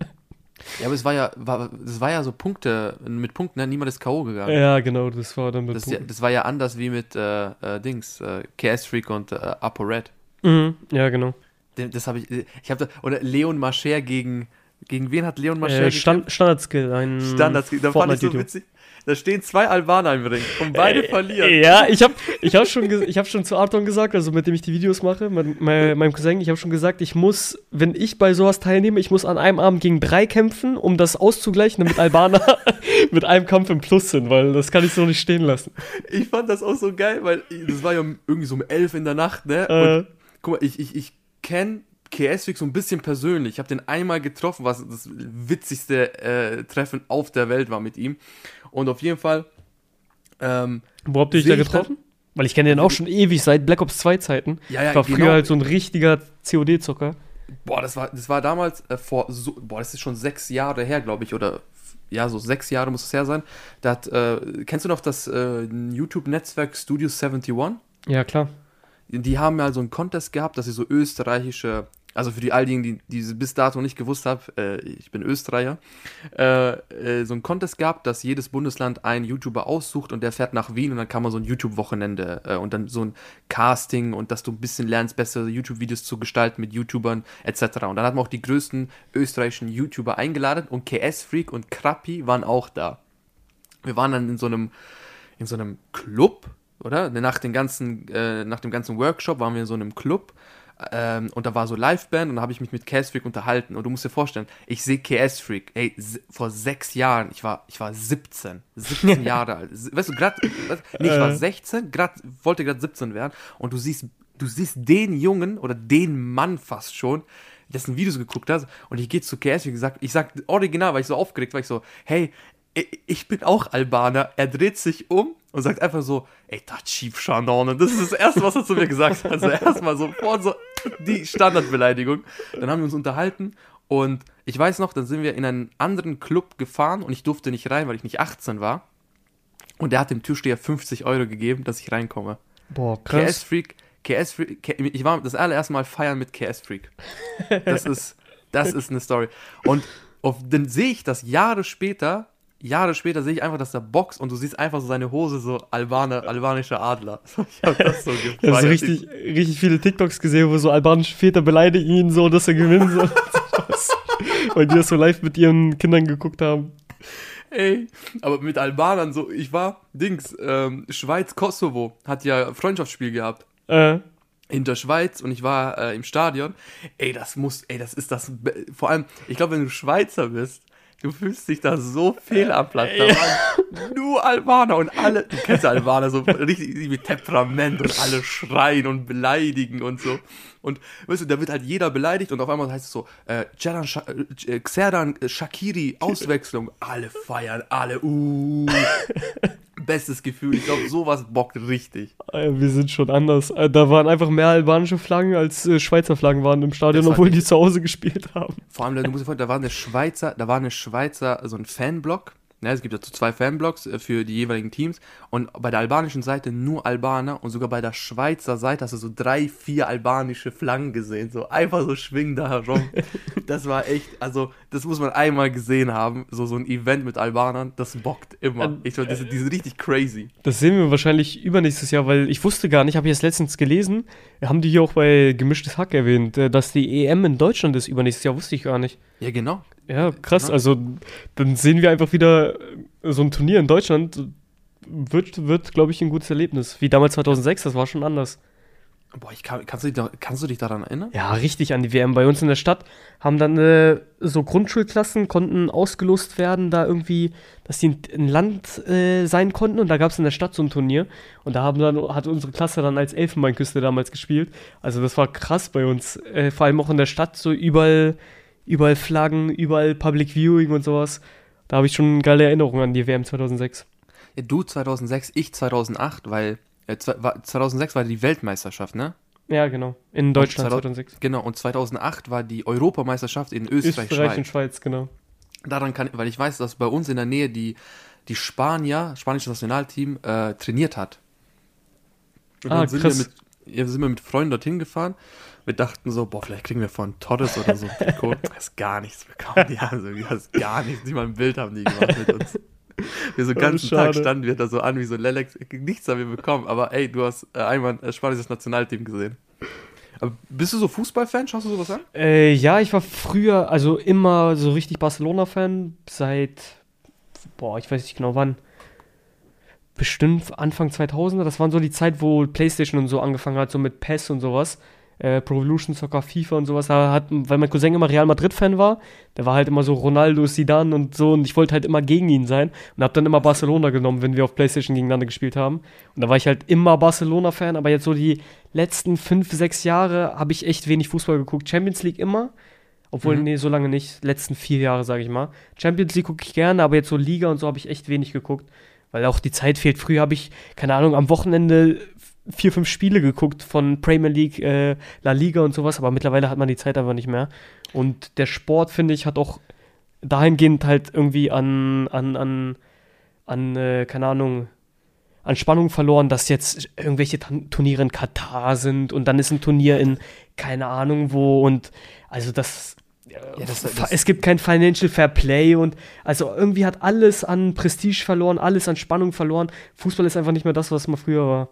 Ja, aber es war ja, war, das war ja so Punkte, mit Punkten, ne? niemand ist K.O. gegangen. Ja, genau, das war dann mit Das, ja, das war ja anders wie mit äh, äh, Dings, äh, KS Freak und äh, Apo Red. Mhm, ja, genau. Das habe ich, ich habe oder Leon Mascher gegen, gegen wen hat Leon Mascher Äh, Stand, Standard-Skill, ein Standards, da fand ich so witzig. Da stehen zwei Albaner im Ring und beide verlieren. Äh, Ja, ich habe ich hab schon, ich hab schon zu Arton gesagt, also mit dem ich die Videos mache, mit mein, meinem Cousin, ich habe schon gesagt, ich muss, wenn ich bei sowas teilnehme, ich muss an einem Abend gegen drei kämpfen, um das auszugleichen, damit Albaner mit einem Kampf im Plus sind, weil das kann ich so nicht stehen lassen. Ich fand das auch so geil, weil das war ja irgendwie so um elf in der Nacht, ne? Äh. Und guck mal, ich, ich, ich kenne Freak so ein bisschen persönlich. Ich habe den einmal getroffen, was das witzigste äh, Treffen auf der Welt war mit ihm. Und auf jeden Fall, ähm, Wo habt ihr euch Seh da ich dann- getroffen? Weil ich kenne den auch schon ewig, seit Black Ops 2 Zeiten. ja, ja, Ich war früher genau. halt so ein richtiger COD-Zocker. Boah, das war, das war damals äh, vor so, boah, das ist schon sechs Jahre her, glaube ich, oder ja, so sechs Jahre muss es her sein. Da hat, äh, kennst du noch das äh, YouTube-Netzwerk Studio 71? Ja, klar. Die haben ja so einen Contest gehabt, dass sie so österreichische, also für die all diejenigen, die, die bis dato nicht gewusst haben, äh, ich bin Österreicher, äh, äh, so einen Contest gehabt, dass jedes Bundesland einen YouTuber aussucht und der fährt nach Wien und dann kann man so ein YouTube-Wochenende äh, und dann so ein Casting und dass du ein bisschen lernst, bessere YouTube-Videos zu gestalten mit YouTubern etc. Und dann hat man auch die größten österreichischen YouTuber eingeladen und KS Freak und Krappi waren auch da. Wir waren dann in so einem, in so einem Club, oder? Nach, den ganzen, äh, nach dem ganzen Workshop waren wir in so einem Club ähm, und da war so Liveband und da habe ich mich mit KS Freak unterhalten. Und du musst dir vorstellen, ich sehe KS Freak, ey, vor sechs Jahren, ich war, ich war 17, 17 Jahre alt. Weißt du, gerade, nee, ich war Äh. 16, grad, wollte gerade 17 werden und du siehst, du siehst den Jungen oder den Mann fast schon, dessen Videos geguckt hast und ich gehe zu KS, wie gesagt, ich sag original, weil ich so aufgeregt war, ich so, hey, ich- bin auch Albaner. Er dreht sich um und sagt einfach so, ey, da Chief Shannon. Und das ist das Erste, was er zu mir gesagt hat. Also erstmal sofort so die Standardbeleidigung. Dann haben wir uns unterhalten und ich weiß noch, dann sind wir in einen anderen Club gefahren und ich durfte nicht rein, weil ich nicht 18 war. Und der hat dem Türsteher 50 Euro gegeben, dass ich reinkomme. Boah, KS krass. Freak, KS Freak, K ich war das allererste Mal feiern mit KS Freak. Das ist, das ist eine Story. Und auf, dann sehe ich das Jahre später, Jahre später sehe ich einfach, dass der boxt und du siehst einfach so seine Hose, so Albaner, albanischer Adler. Ich habe das so gefeiert. Ich habe richtig, richtig viele TikToks gesehen, wo so albanische Väter beleidigen ihn so, dass er gewinnen soll. Weil die das so live mit ihren Kindern geguckt haben. Ey, aber mit Albanern so, ich war, Dings, ähm, Schweiz-Kosovo hat ja Freundschaftsspiel gehabt. Äh, in der Schweiz und ich war äh, im Stadion. Ey, das muss, ey, das ist das. Vor allem, ich glaube, wenn du Schweizer bist, du fühlst dich da so fehl am Platz. Da waren nur Albaner und alle, du kennst Albaner, so richtig mit Temperament und alle schreien und beleidigen und so. Und weißt du, da wird halt jeder beleidigt und auf einmal heißt es so, äh, Xerdan, äh, Xerdan äh, Shakiri, Auswechslung. Alle feiern, alle, uh. Bestes Gefühl. Ich glaube, sowas bockt richtig. äh, wir sind schon anders. Äh, da waren einfach mehr albanische Flaggen als äh, Schweizer Flaggen waren im Stadion, obwohl die zu Hause gespielt haben. Vor allem, du musst dir vorstellen, da war eine Schweizer, da war eine Schweizer, so ein Fanblock. Ne, es gibt dazu zwei Fanblocks äh, für die jeweiligen Teams. Und bei der albanischen Seite nur Albaner und sogar bei der Schweizer Seite hast du so drei, vier albanische Flaggen gesehen. So einfach so schwingen da herum. Das war echt, also das muss man einmal gesehen haben, so so ein Event mit Albanern, das bockt immer. Ähm, Ich die, sind- die sind richtig crazy. Das sehen wir wahrscheinlich übernächstes Jahr, weil ich wusste gar nicht, habe ich erst letztens gelesen, haben die hier auch bei Gemischtes Hack erwähnt, äh, dass die EM in Deutschland ist übernächstes Jahr, wusste ich gar nicht. Ja, genau. Ja, krass, Ja. also dann sehen wir einfach wieder äh, so ein Turnier in Deutschland, wird, wird glaube ich, ein gutes Erlebnis. Wie damals 2006, das war schon anders. Boah, ich kann, kannst, du dich kannst du dich daran erinnern? Ja, richtig an die WM. Bei uns in der Stadt haben dann äh, so Grundschulklassen konnten ausgelost werden, da irgendwie, dass die ein- ein Land äh, sein konnten und da gab es in der Stadt so ein Turnier und da haben dann, hat unsere Klasse dann als Elfenbeinküste damals gespielt. Also das war krass bei uns. Äh, vor allem auch in der Stadt, so überall, überall Flaggen, überall Public Viewing und sowas. Da habe ich schon geile Erinnerungen an die WM 2006. Ja, du 2006, ich 2008, weil äh, zwei- war, 2006 war die Weltmeisterschaft, ne? Ja, genau. In Deutschland 2000 2006. Genau, und 2008 war die Europameisterschaft in Österreich, Österreich Schweiz. und Schweiz, genau. Daran kann, weil ich weiß, dass bei uns in der Nähe die, die Spanier, spanische Nationalteam, äh, trainiert hat. Und Ah, dann sind krass. wir mit, ja, sind wir mit Freunden dorthin gefahren. Wir dachten so, boah, vielleicht kriegen wir von Torres oder so ein Trikot. Du hast gar nichts bekommen. Die haben so, du hast gar nichts. Nicht mal ein Bild haben die gemacht mit uns. Wir so den Oh, ganzen schade. Tag standen wir da so an wie so Lelex. Nichts haben wir bekommen. Aber ey, du hast äh, einmal ein spanisches Nationalteam gesehen. Aber bist du so Fußballfan? Schaust du sowas an? Äh, ja, ich war früher, also immer so richtig Barcelona-Fan, seit, boah, ich weiß nicht genau wann. Bestimmt Anfang 2000er, das waren so die Zeit, wo PlayStation und so angefangen hat, so mit PES und sowas. Äh, Pro Evolution Soccer, FIFA und sowas. Hat, weil mein Cousin immer Real Madrid-Fan war, der war halt immer so Ronaldo, Zidane und so und ich wollte halt immer gegen ihn sein und hab dann immer Barcelona genommen, wenn wir auf PlayStation gegeneinander gespielt haben. Und da war ich halt immer Barcelona-Fan, aber jetzt so die letzten fünf, sechs Jahre habe ich echt wenig Fußball geguckt. Champions League immer. Obwohl, Mhm. nee, so lange nicht. Letzten vier Jahre, sage ich mal. Champions League gucke ich gerne, aber jetzt so Liga und so habe ich echt wenig geguckt. Weil auch die Zeit fehlt. Früher habe ich, keine Ahnung, am Wochenende vier, fünf Spiele geguckt von Premier League, äh, La Liga und sowas, aber mittlerweile hat man die Zeit einfach nicht mehr. Und der Sport, finde ich, hat auch dahingehend halt irgendwie an, an, an, an, äh, keine Ahnung, an Spannung verloren, dass jetzt irgendwelche Turniere in Katar sind und dann ist ein Turnier in keine Ahnung wo und also das, Ja, das- das- es gibt kein Financial Fair Play und also irgendwie hat alles an Prestige verloren, alles an Spannung verloren. Fußball ist einfach nicht mehr das, was mal früher war.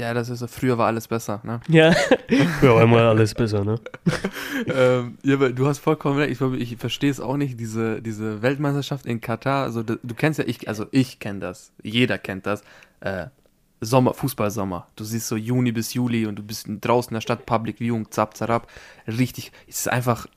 Ja, das ist so. Früher war alles besser, ne? Ja, früher war immer alles besser, ne? ähm, ja, aber du hast vollkommen recht. Ich, ich verstehe es auch nicht, diese, diese Weltmeisterschaft in Katar. Also, du, du kennst ja, ich, also ich kenne das. Jeder kennt das. Äh, Sommer, Fußballsommer. Du siehst so Juni bis Juli und du bist draußen in der Stadt, Public Viewing, zap, zarab. Richtig, es ist einfach ein-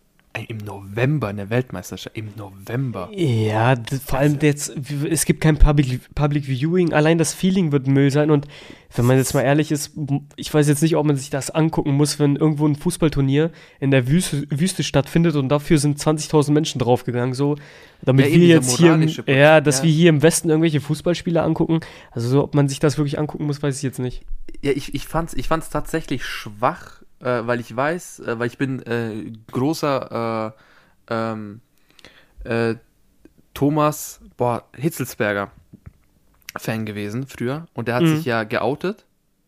im November eine Weltmeisterschaft. Im November. Ja, vor allem jetzt, es gibt kein Public, Public Viewing, allein das Feeling wird Müll sein und wenn man jetzt mal ehrlich ist, ich weiß jetzt nicht, ob man sich das angucken muss, wenn irgendwo ein Fußballturnier in der Wüste, Wüste stattfindet und dafür sind 20.000 Menschen draufgegangen, so, damit Ja, wir jetzt hier, im, ja, dass ja. wir hier im Westen irgendwelche Fußballspiele angucken, also so, ob man sich das wirklich angucken muss, weiß ich jetzt nicht. Ja, ich, ich fand's, ich fand's tatsächlich schwach, äh, weil ich weiß, äh, weil ich bin äh, großer äh, ähm, äh, Thomas, boah, Hitzelsberger Fan gewesen früher und der hat Mhm. sich ja geoutet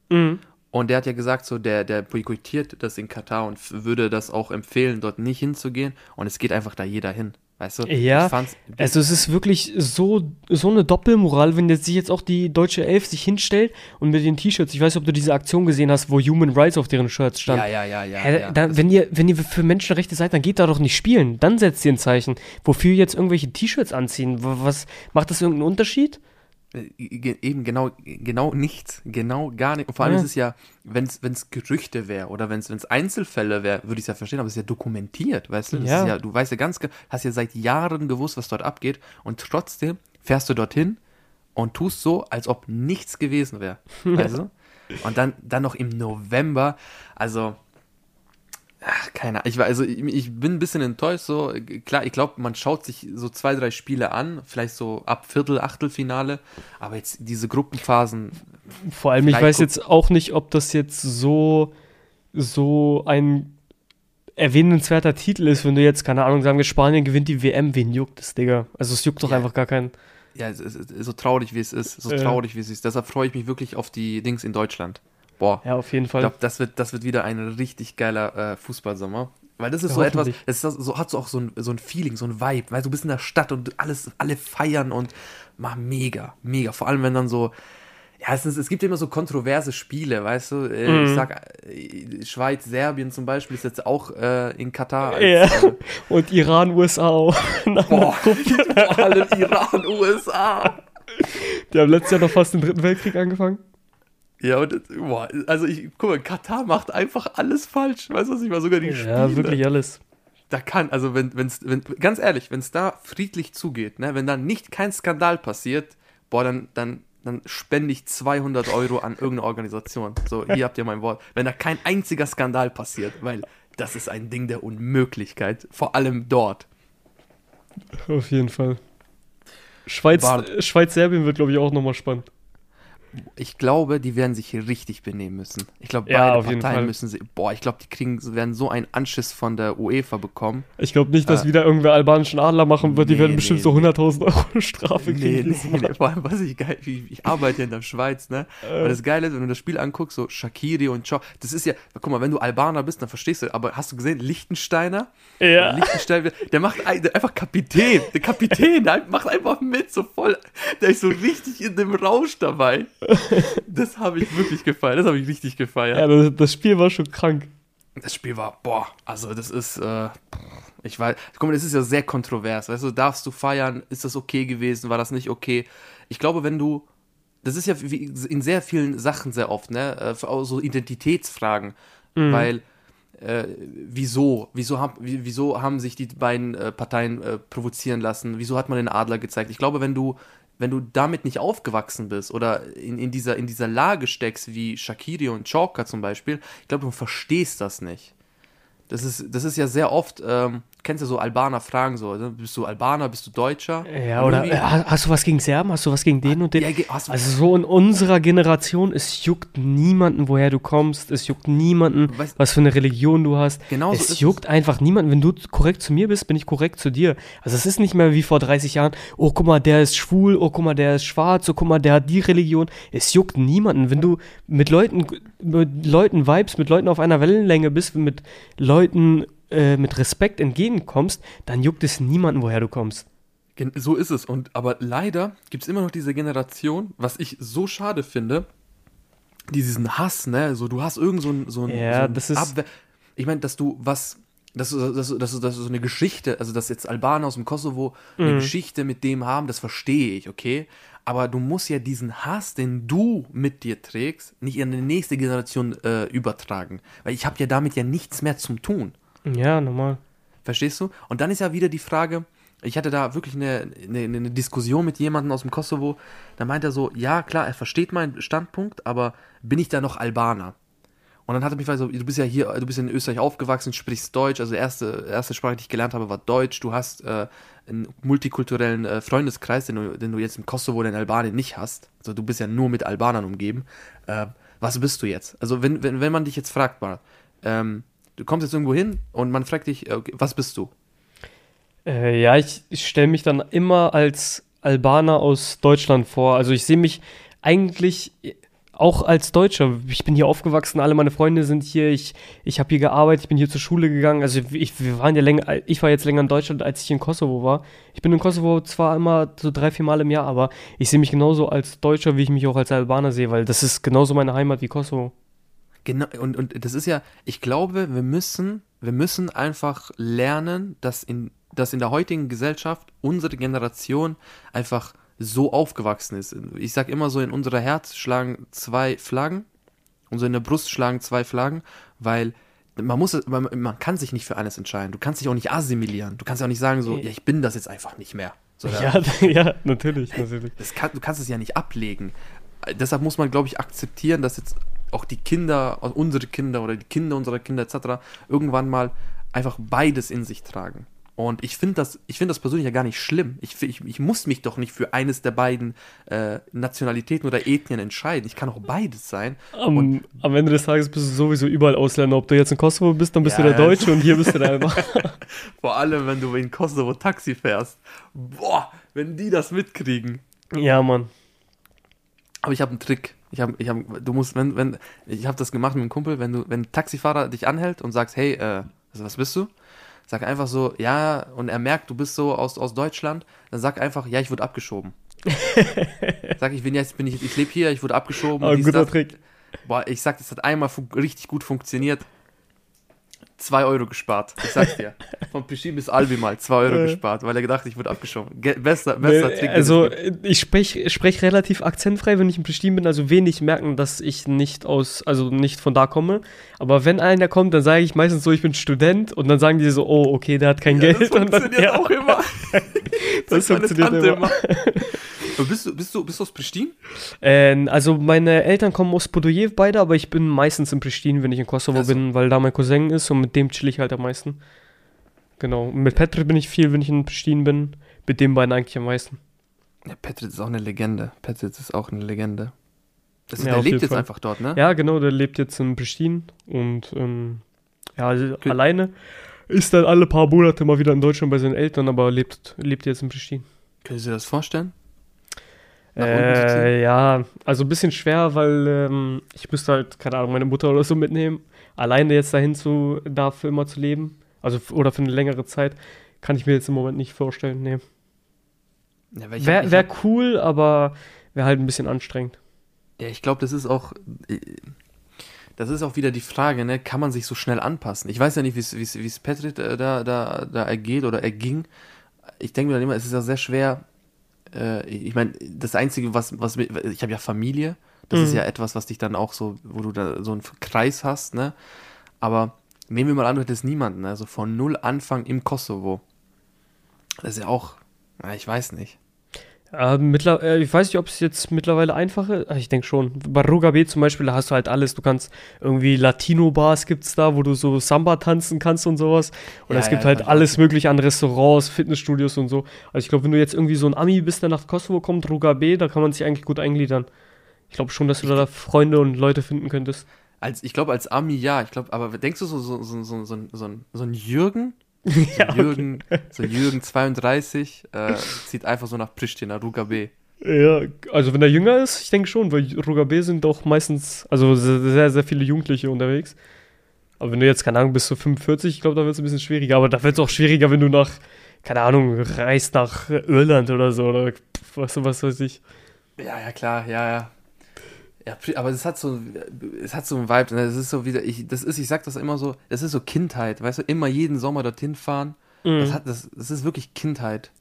Mhm. und der hat ja gesagt, so der, der boykottiert das in Katar und würde das auch empfehlen, dort nicht hinzugehen und es geht einfach da jeder hin, weißt du? Ja, Also es ist wirklich so, so eine Doppelmoral, wenn jetzt sich jetzt auch die deutsche Elf sich hinstellt und mit den T-Shirts, ich weiß nicht, ob du diese Aktion gesehen hast, wo Human Rights auf deren Shirts stand. ja, ja, ja, ja. Hä, ja. dann, wenn, ihr, wenn ihr für Menschenrechte seid, dann geht da doch nicht spielen. Dann setzt ihr ein Zeichen. Wofür jetzt irgendwelche T-Shirts anziehen? Was, macht das irgendeinen Unterschied? Äh, Eben genau, genau nichts, genau gar nicht. Und vor allem Ja. ist es ja, wenn es Gerüchte wäre oder wenn es Einzelfälle wäre, würde ich es ja verstehen, aber es ist ja dokumentiert, weißt du? Ja. Ist ja, du weißt ja ganz, hast ja seit Jahren gewusst, was dort abgeht und trotzdem fährst du dorthin und tust so, als ob nichts gewesen wäre, weißt du? Und dann, dann noch im November, also Ach, keine Ahnung. Ich, war- also, ich, bin ein bisschen enttäuscht. So. Klar, ich glaube, man schaut sich so zwei, drei Spiele an, vielleicht so ab Viertel, Achtelfinale. Aber jetzt diese Gruppenphasen, Vor allem, ich weiß jetzt auch nicht, ob das jetzt so, so ein erwähnenswerter Titel ist, wenn du jetzt, keine Ahnung, sagen wir, Spanien gewinnt die WM, wen juckt das, Digga? Also es juckt doch Ja. einfach gar keinen. ja, so traurig, wie es ist. So Ja. traurig, wie es ist. Deshalb freue ich mich wirklich auf die Dings in Deutschland. Boah. Ja, auf jeden Ich Fall. glaube, das wird, das wird wieder ein richtig geiler äh, Fußballsommer. Weil das ist Ja, so etwas, das ist so, hat so auch so ein, so ein Feeling, so ein Vibe, weil du bist in der Stadt und alles, alle feiern und mach mega, mega. Vor allem, wenn dann so, ja, es, ist, es gibt immer so kontroverse Spiele, weißt du? Äh, Mhm. Ich sag, äh, Schweiz, Serbien zum Beispiel ist jetzt auch äh, in Katar. als, Ja. äh, Und Iran, USA auch. Boah, vor allem Iran, USA. Die haben letztes Jahr noch fast den dritten Weltkrieg angefangen. Ja, und, boah, also ich, guck mal, Katar macht einfach alles falsch. Weißt du, was ich mal sogar die Spiele. Ja, wirklich alles. Da kann, also wenn, wenn's, wenn, ganz ehrlich, wenn es da friedlich zugeht, ne, wenn da nicht kein Skandal passiert, boah, dann, dann, dann spende ich 200 Euro an irgendeine Organisation. So, hier habt ihr mein Wort. Wenn da kein einziger Skandal passiert, weil das ist ein Ding der Unmöglichkeit, vor allem dort. Auf jeden Fall. Schweiz, Schweiz-Serbien wird, glaube ich, auch nochmal spannend. Ich glaube, die werden sich hier richtig benehmen müssen. Ich glaube, Ja, beide auf jeden Parteien Fall. müssen sie, boah, ich glaube, die kriegen, werden so einen Anschiss von der UEFA bekommen. Ich glaube nicht, dass Äh. wieder irgendwer albanischen Adler machen wird. Die Nee, werden bestimmt nee, so nee. 100.000 Euro Strafe Nee, kriegen. nee, nee, vor allem, was ich geil, ich, ich arbeite ja in der Schweiz, ne? Äh. Und das Geile ist, wenn du das Spiel anguckst, so Shakiri und Chow, das ist ja, guck mal, wenn du Albaner bist, dann verstehst du, aber hast du gesehen, Lichtensteiner? Ja. Lichtensteiner, der macht ein, der einfach Kapitän, der Kapitän, der macht einfach mit, so voll, der ist so richtig in dem Rausch dabei. Das habe ich wirklich gefeiert, das habe ich richtig gefeiert. Ja, das, das Spiel war schon krank. Das Spiel war, boah, also das ist, äh, ich weiß, guck mal, das ist ja sehr kontrovers, weißt du, darfst du feiern, ist das okay gewesen, war das nicht okay? Ich glaube, wenn du, das ist ja wie in sehr vielen Sachen sehr oft, ne, äh, so Identitätsfragen, weil, äh, wieso, wieso, hab, wie, wieso haben sich die beiden äh, Parteien äh, provozieren lassen, wieso hat man den Adler gezeigt? Ich glaube, wenn du, wenn du damit nicht aufgewachsen bist oder in, in, dieser, in dieser Lage steckst, wie Shakiri und Chalker zum Beispiel, ich glaube, du verstehst das nicht. Das ist, das ist ja sehr oft, ähm, kennst du so Albaner fragen so, ne? bist du Albaner, bist du Deutscher? Ja, Und oder äh, hast du was gegen Serben? Hast du was gegen den und den? Ja, Also so in unserer Generation, es juckt niemanden, woher du kommst. Es juckt niemanden, Weißt- was für eine Religion du hast. Genau so es es. juckt einfach niemanden. Wenn du korrekt zu mir bist, bin ich korrekt zu dir. Also es ist nicht mehr wie vor 30 Jahren, oh guck mal, der ist schwul, oh guck mal, der ist schwarz, oh guck mal, der hat die Religion. Es juckt niemanden. Wenn du mit Leuten, mit Leuten vibes, mit Leuten auf einer Wellenlänge bist, mit Leuten äh, mit Respekt entgegenkommst, dann juckt es niemanden, woher du kommst. So ist es. Und aber leider gibt es immer noch diese Generation, was ich so schade finde, diesen Hass, ne? So, du hast irgend so ein, so ein, Ja, so ein das ist- Abwehr. Ich meine, dass du was, dass dass, du, dass, so eine Geschichte, also dass jetzt Albaner aus dem Kosovo eine Mhm. Geschichte mit dem haben, das verstehe ich, okay? Aber du musst ja diesen Hass, den du mit dir trägst, nicht in die nächste Generation äh, übertragen. Weil ich habe ja damit ja nichts mehr zum tun. Ja, normal. Verstehst du? Und dann ist ja wieder die Frage, ich hatte da wirklich eine, eine, eine Diskussion mit jemandem aus dem Kosovo, da meint er so, ja klar, er versteht meinen Standpunkt, aber bin ich da noch Albaner? Und dann hat er mich gefragt, so, du bist ja hier, du bist in Österreich aufgewachsen, sprichst Deutsch, also erste, erste Sprache, die ich gelernt habe, war Deutsch, du hast äh, einen multikulturellen äh, Freundeskreis, den du, den du jetzt im Kosovo oder in Albanien nicht hast. Also du bist ja nur mit Albanern umgeben. Äh, was bist du jetzt? Also wenn, wenn, wenn man dich jetzt fragt, mal, ähm, du kommst jetzt irgendwo hin und man fragt dich, äh, okay, was bist du? Äh, ja, ich, ich stelle mich dann immer als Albaner aus Deutschland vor. Also ich sehe mich eigentlich auch als Deutscher. Ich bin hier aufgewachsen, alle meine Freunde sind hier, ich, ich habe hier gearbeitet, ich bin hier zur Schule gegangen. Also ich, wir waren ja länger, ich war jetzt länger in Deutschland, als ich in Kosovo war. Ich bin in Kosovo zwar immer so drei, vier Mal im Jahr, aber ich sehe mich genauso als Deutscher, wie ich mich auch als Albaner sehe, weil das ist genauso meine Heimat wie Kosovo. Genau, und, und das ist ja, ich glaube, wir müssen, wir müssen einfach lernen, dass in, dass in der heutigen Gesellschaft unsere Generation einfach so aufgewachsen ist. Ich sag immer so, in unserer Herz schlagen zwei Flaggen und so in der Brust schlagen zwei Flaggen, weil man muss, man, man kann sich nicht für eines entscheiden. Du kannst dich auch nicht assimilieren. Du kannst ja auch nicht sagen so, ja, ich bin das jetzt einfach nicht mehr. So, Ja, ja, natürlich, natürlich. das kann, du kannst es ja nicht ablegen. Deshalb muss man, glaube ich, akzeptieren, dass jetzt auch die Kinder, also unsere Kinder oder die Kinder unserer Kinder etc. irgendwann mal einfach beides in sich tragen. Und ich finde das, ich finde das persönlich ja gar nicht schlimm. Ich, ich, ich muss mich doch nicht für eines der beiden äh, Nationalitäten oder Ethnien entscheiden. Ich kann auch beides sein. Am, am Ende des Tages bist du sowieso überall Ausländer. Ob du jetzt in Kosovo bist, dann bist Ja, du der. Deutsche und hier bist du der Albaner. Vor allem, wenn du in Kosovo Taxi fährst. Boah, wenn die das mitkriegen. ja, Mann. Aber ich habe einen Trick. Ich habe, ich habe, du musst, wenn, wenn, ich habe das gemacht mit einem Kumpel, wenn du, wenn ein Taxifahrer dich anhält und sagst, hey, äh, Also, was bist du? Sag einfach so, ja, und er merkt, du bist so aus, aus Deutschland, dann sag einfach, ja, ich wurde abgeschoben. sag, ich bin jetzt, bin ich, ich lebe hier, ich wurde abgeschoben. Ah, dies, guter das. Trick. Boah, ich sag, das hat einmal richtig gut funktioniert. 2 Euro gespart. Ich sag's dir. Von Pichim bis Albi mal 2 Euro Äh. gespart, weil er gedacht, ich wurde abgeschoben. Ge besser, besser Trick. also, gibt. ich spreche sprech relativ akzentfrei, wenn ich in Pristin bin. Also, wenig merken, dass ich nicht aus, also nicht von da komme. Aber wenn einer kommt, dann sage ich meistens so, ich bin Student. Und dann sagen die so, oh, okay, der hat kein Ja, Geld. das und dann, funktioniert ja, auch immer. das meine funktioniert Tante immer. Und bist, du, bist, du, bist du aus Pristin? Äh, also meine Eltern kommen aus Podojew beide, aber ich bin meistens in Pristin, wenn ich in Kosovo Also. bin, weil da mein Cousin ist und mit dem chill ich halt am meisten. Genau. Mit Petri bin ich viel, wenn ich in Pristin bin. Mit den beiden eigentlich am meisten. Ja, Petritz ist auch eine Legende. Petritz ist auch eine Legende. Das ist, Ja, der lebt jetzt Fall. einfach dort, ne? Ja, genau, der lebt jetzt in Pristin und ähm, ja, also Okay. alleine ist dann alle paar Monate mal wieder in Deutschland bei seinen Eltern, aber lebt, lebt jetzt in Pristin. Können Sie sich das vorstellen? Nach unten zu ziehen? Äh, ja, also ein bisschen schwer, weil ähm, ich müsste halt, keine Ahnung, meine Mutter oder so mitnehmen. Alleine jetzt dahin zu, da für immer zu leben, also oder für eine längere Zeit, kann ich mir jetzt im Moment nicht vorstellen. Nee. Ja, Wäre wär cool, aber wäre halt ein bisschen anstrengend. Ja, ich glaube, das ist auch. äh, Das ist auch wieder die Frage, ne? Kann man sich so schnell anpassen? Ich weiß ja nicht, wie es- wie es wie es Petrit äh, da, da, da ergeht oder erging. Ich denke mir dann immer, es ist ja sehr schwer. Äh, ich meine, das Einzige, was, was ich habe ja Familie. Das ist Mhm. ja etwas, was dich dann auch so, wo du da so einen Kreis hast, ne? Aber nehmen wir mal an, du hättest niemanden, also von null Anfang im Kosovo. Das ist ja auch, na, ich weiß nicht. Äh, mittler äh, ich weiß nicht, ob es jetzt mittlerweile einfacher ist. Ich denke schon. Bei Ruga B zum Beispiel, da hast du halt alles. Du kannst irgendwie Latino-Bars gibt's da, wo du so Samba tanzen kannst und sowas. Und Ja, es gibt ja, halt alles mögliche an Restaurants, Fitnessstudios und so. Also ich glaube, wenn du jetzt irgendwie so ein Ami bist, der nach Kosovo kommt, Ruga B, da kann man sich eigentlich gut eingliedern. Ich glaube schon, dass du da Freunde und Leute finden könntest. Als, ich glaube, als Ami ja. Ich glaube, aber denkst du so, so, so, so, so, so, so ein Jürgen? So Ja, ein Jürgen, so Jürgen 32 äh, zieht einfach so nach Pristina, Ruga B. Ja, also wenn er jünger ist, ich denke schon, weil Ruga B sind doch meistens, also sehr, sehr, viele Jugendliche unterwegs. Aber wenn du jetzt, keine Ahnung, bis zu 45, ich glaube, da wird es ein bisschen schwieriger. Aber da wird es auch schwieriger, wenn du nach, keine Ahnung, reist nach Irland oder so. Oder was, was weiß ich. Ja, ja, klar, ja, ja. Ja, aber es hat so, es hat so einen Vibe, ne? das ist so wieder, ich, das ist, ich sag das immer so, das ist so Kindheit, weißt du, immer jeden Sommer dorthin fahren, das, Mhm. hat, das, das ist wirklich Kindheit.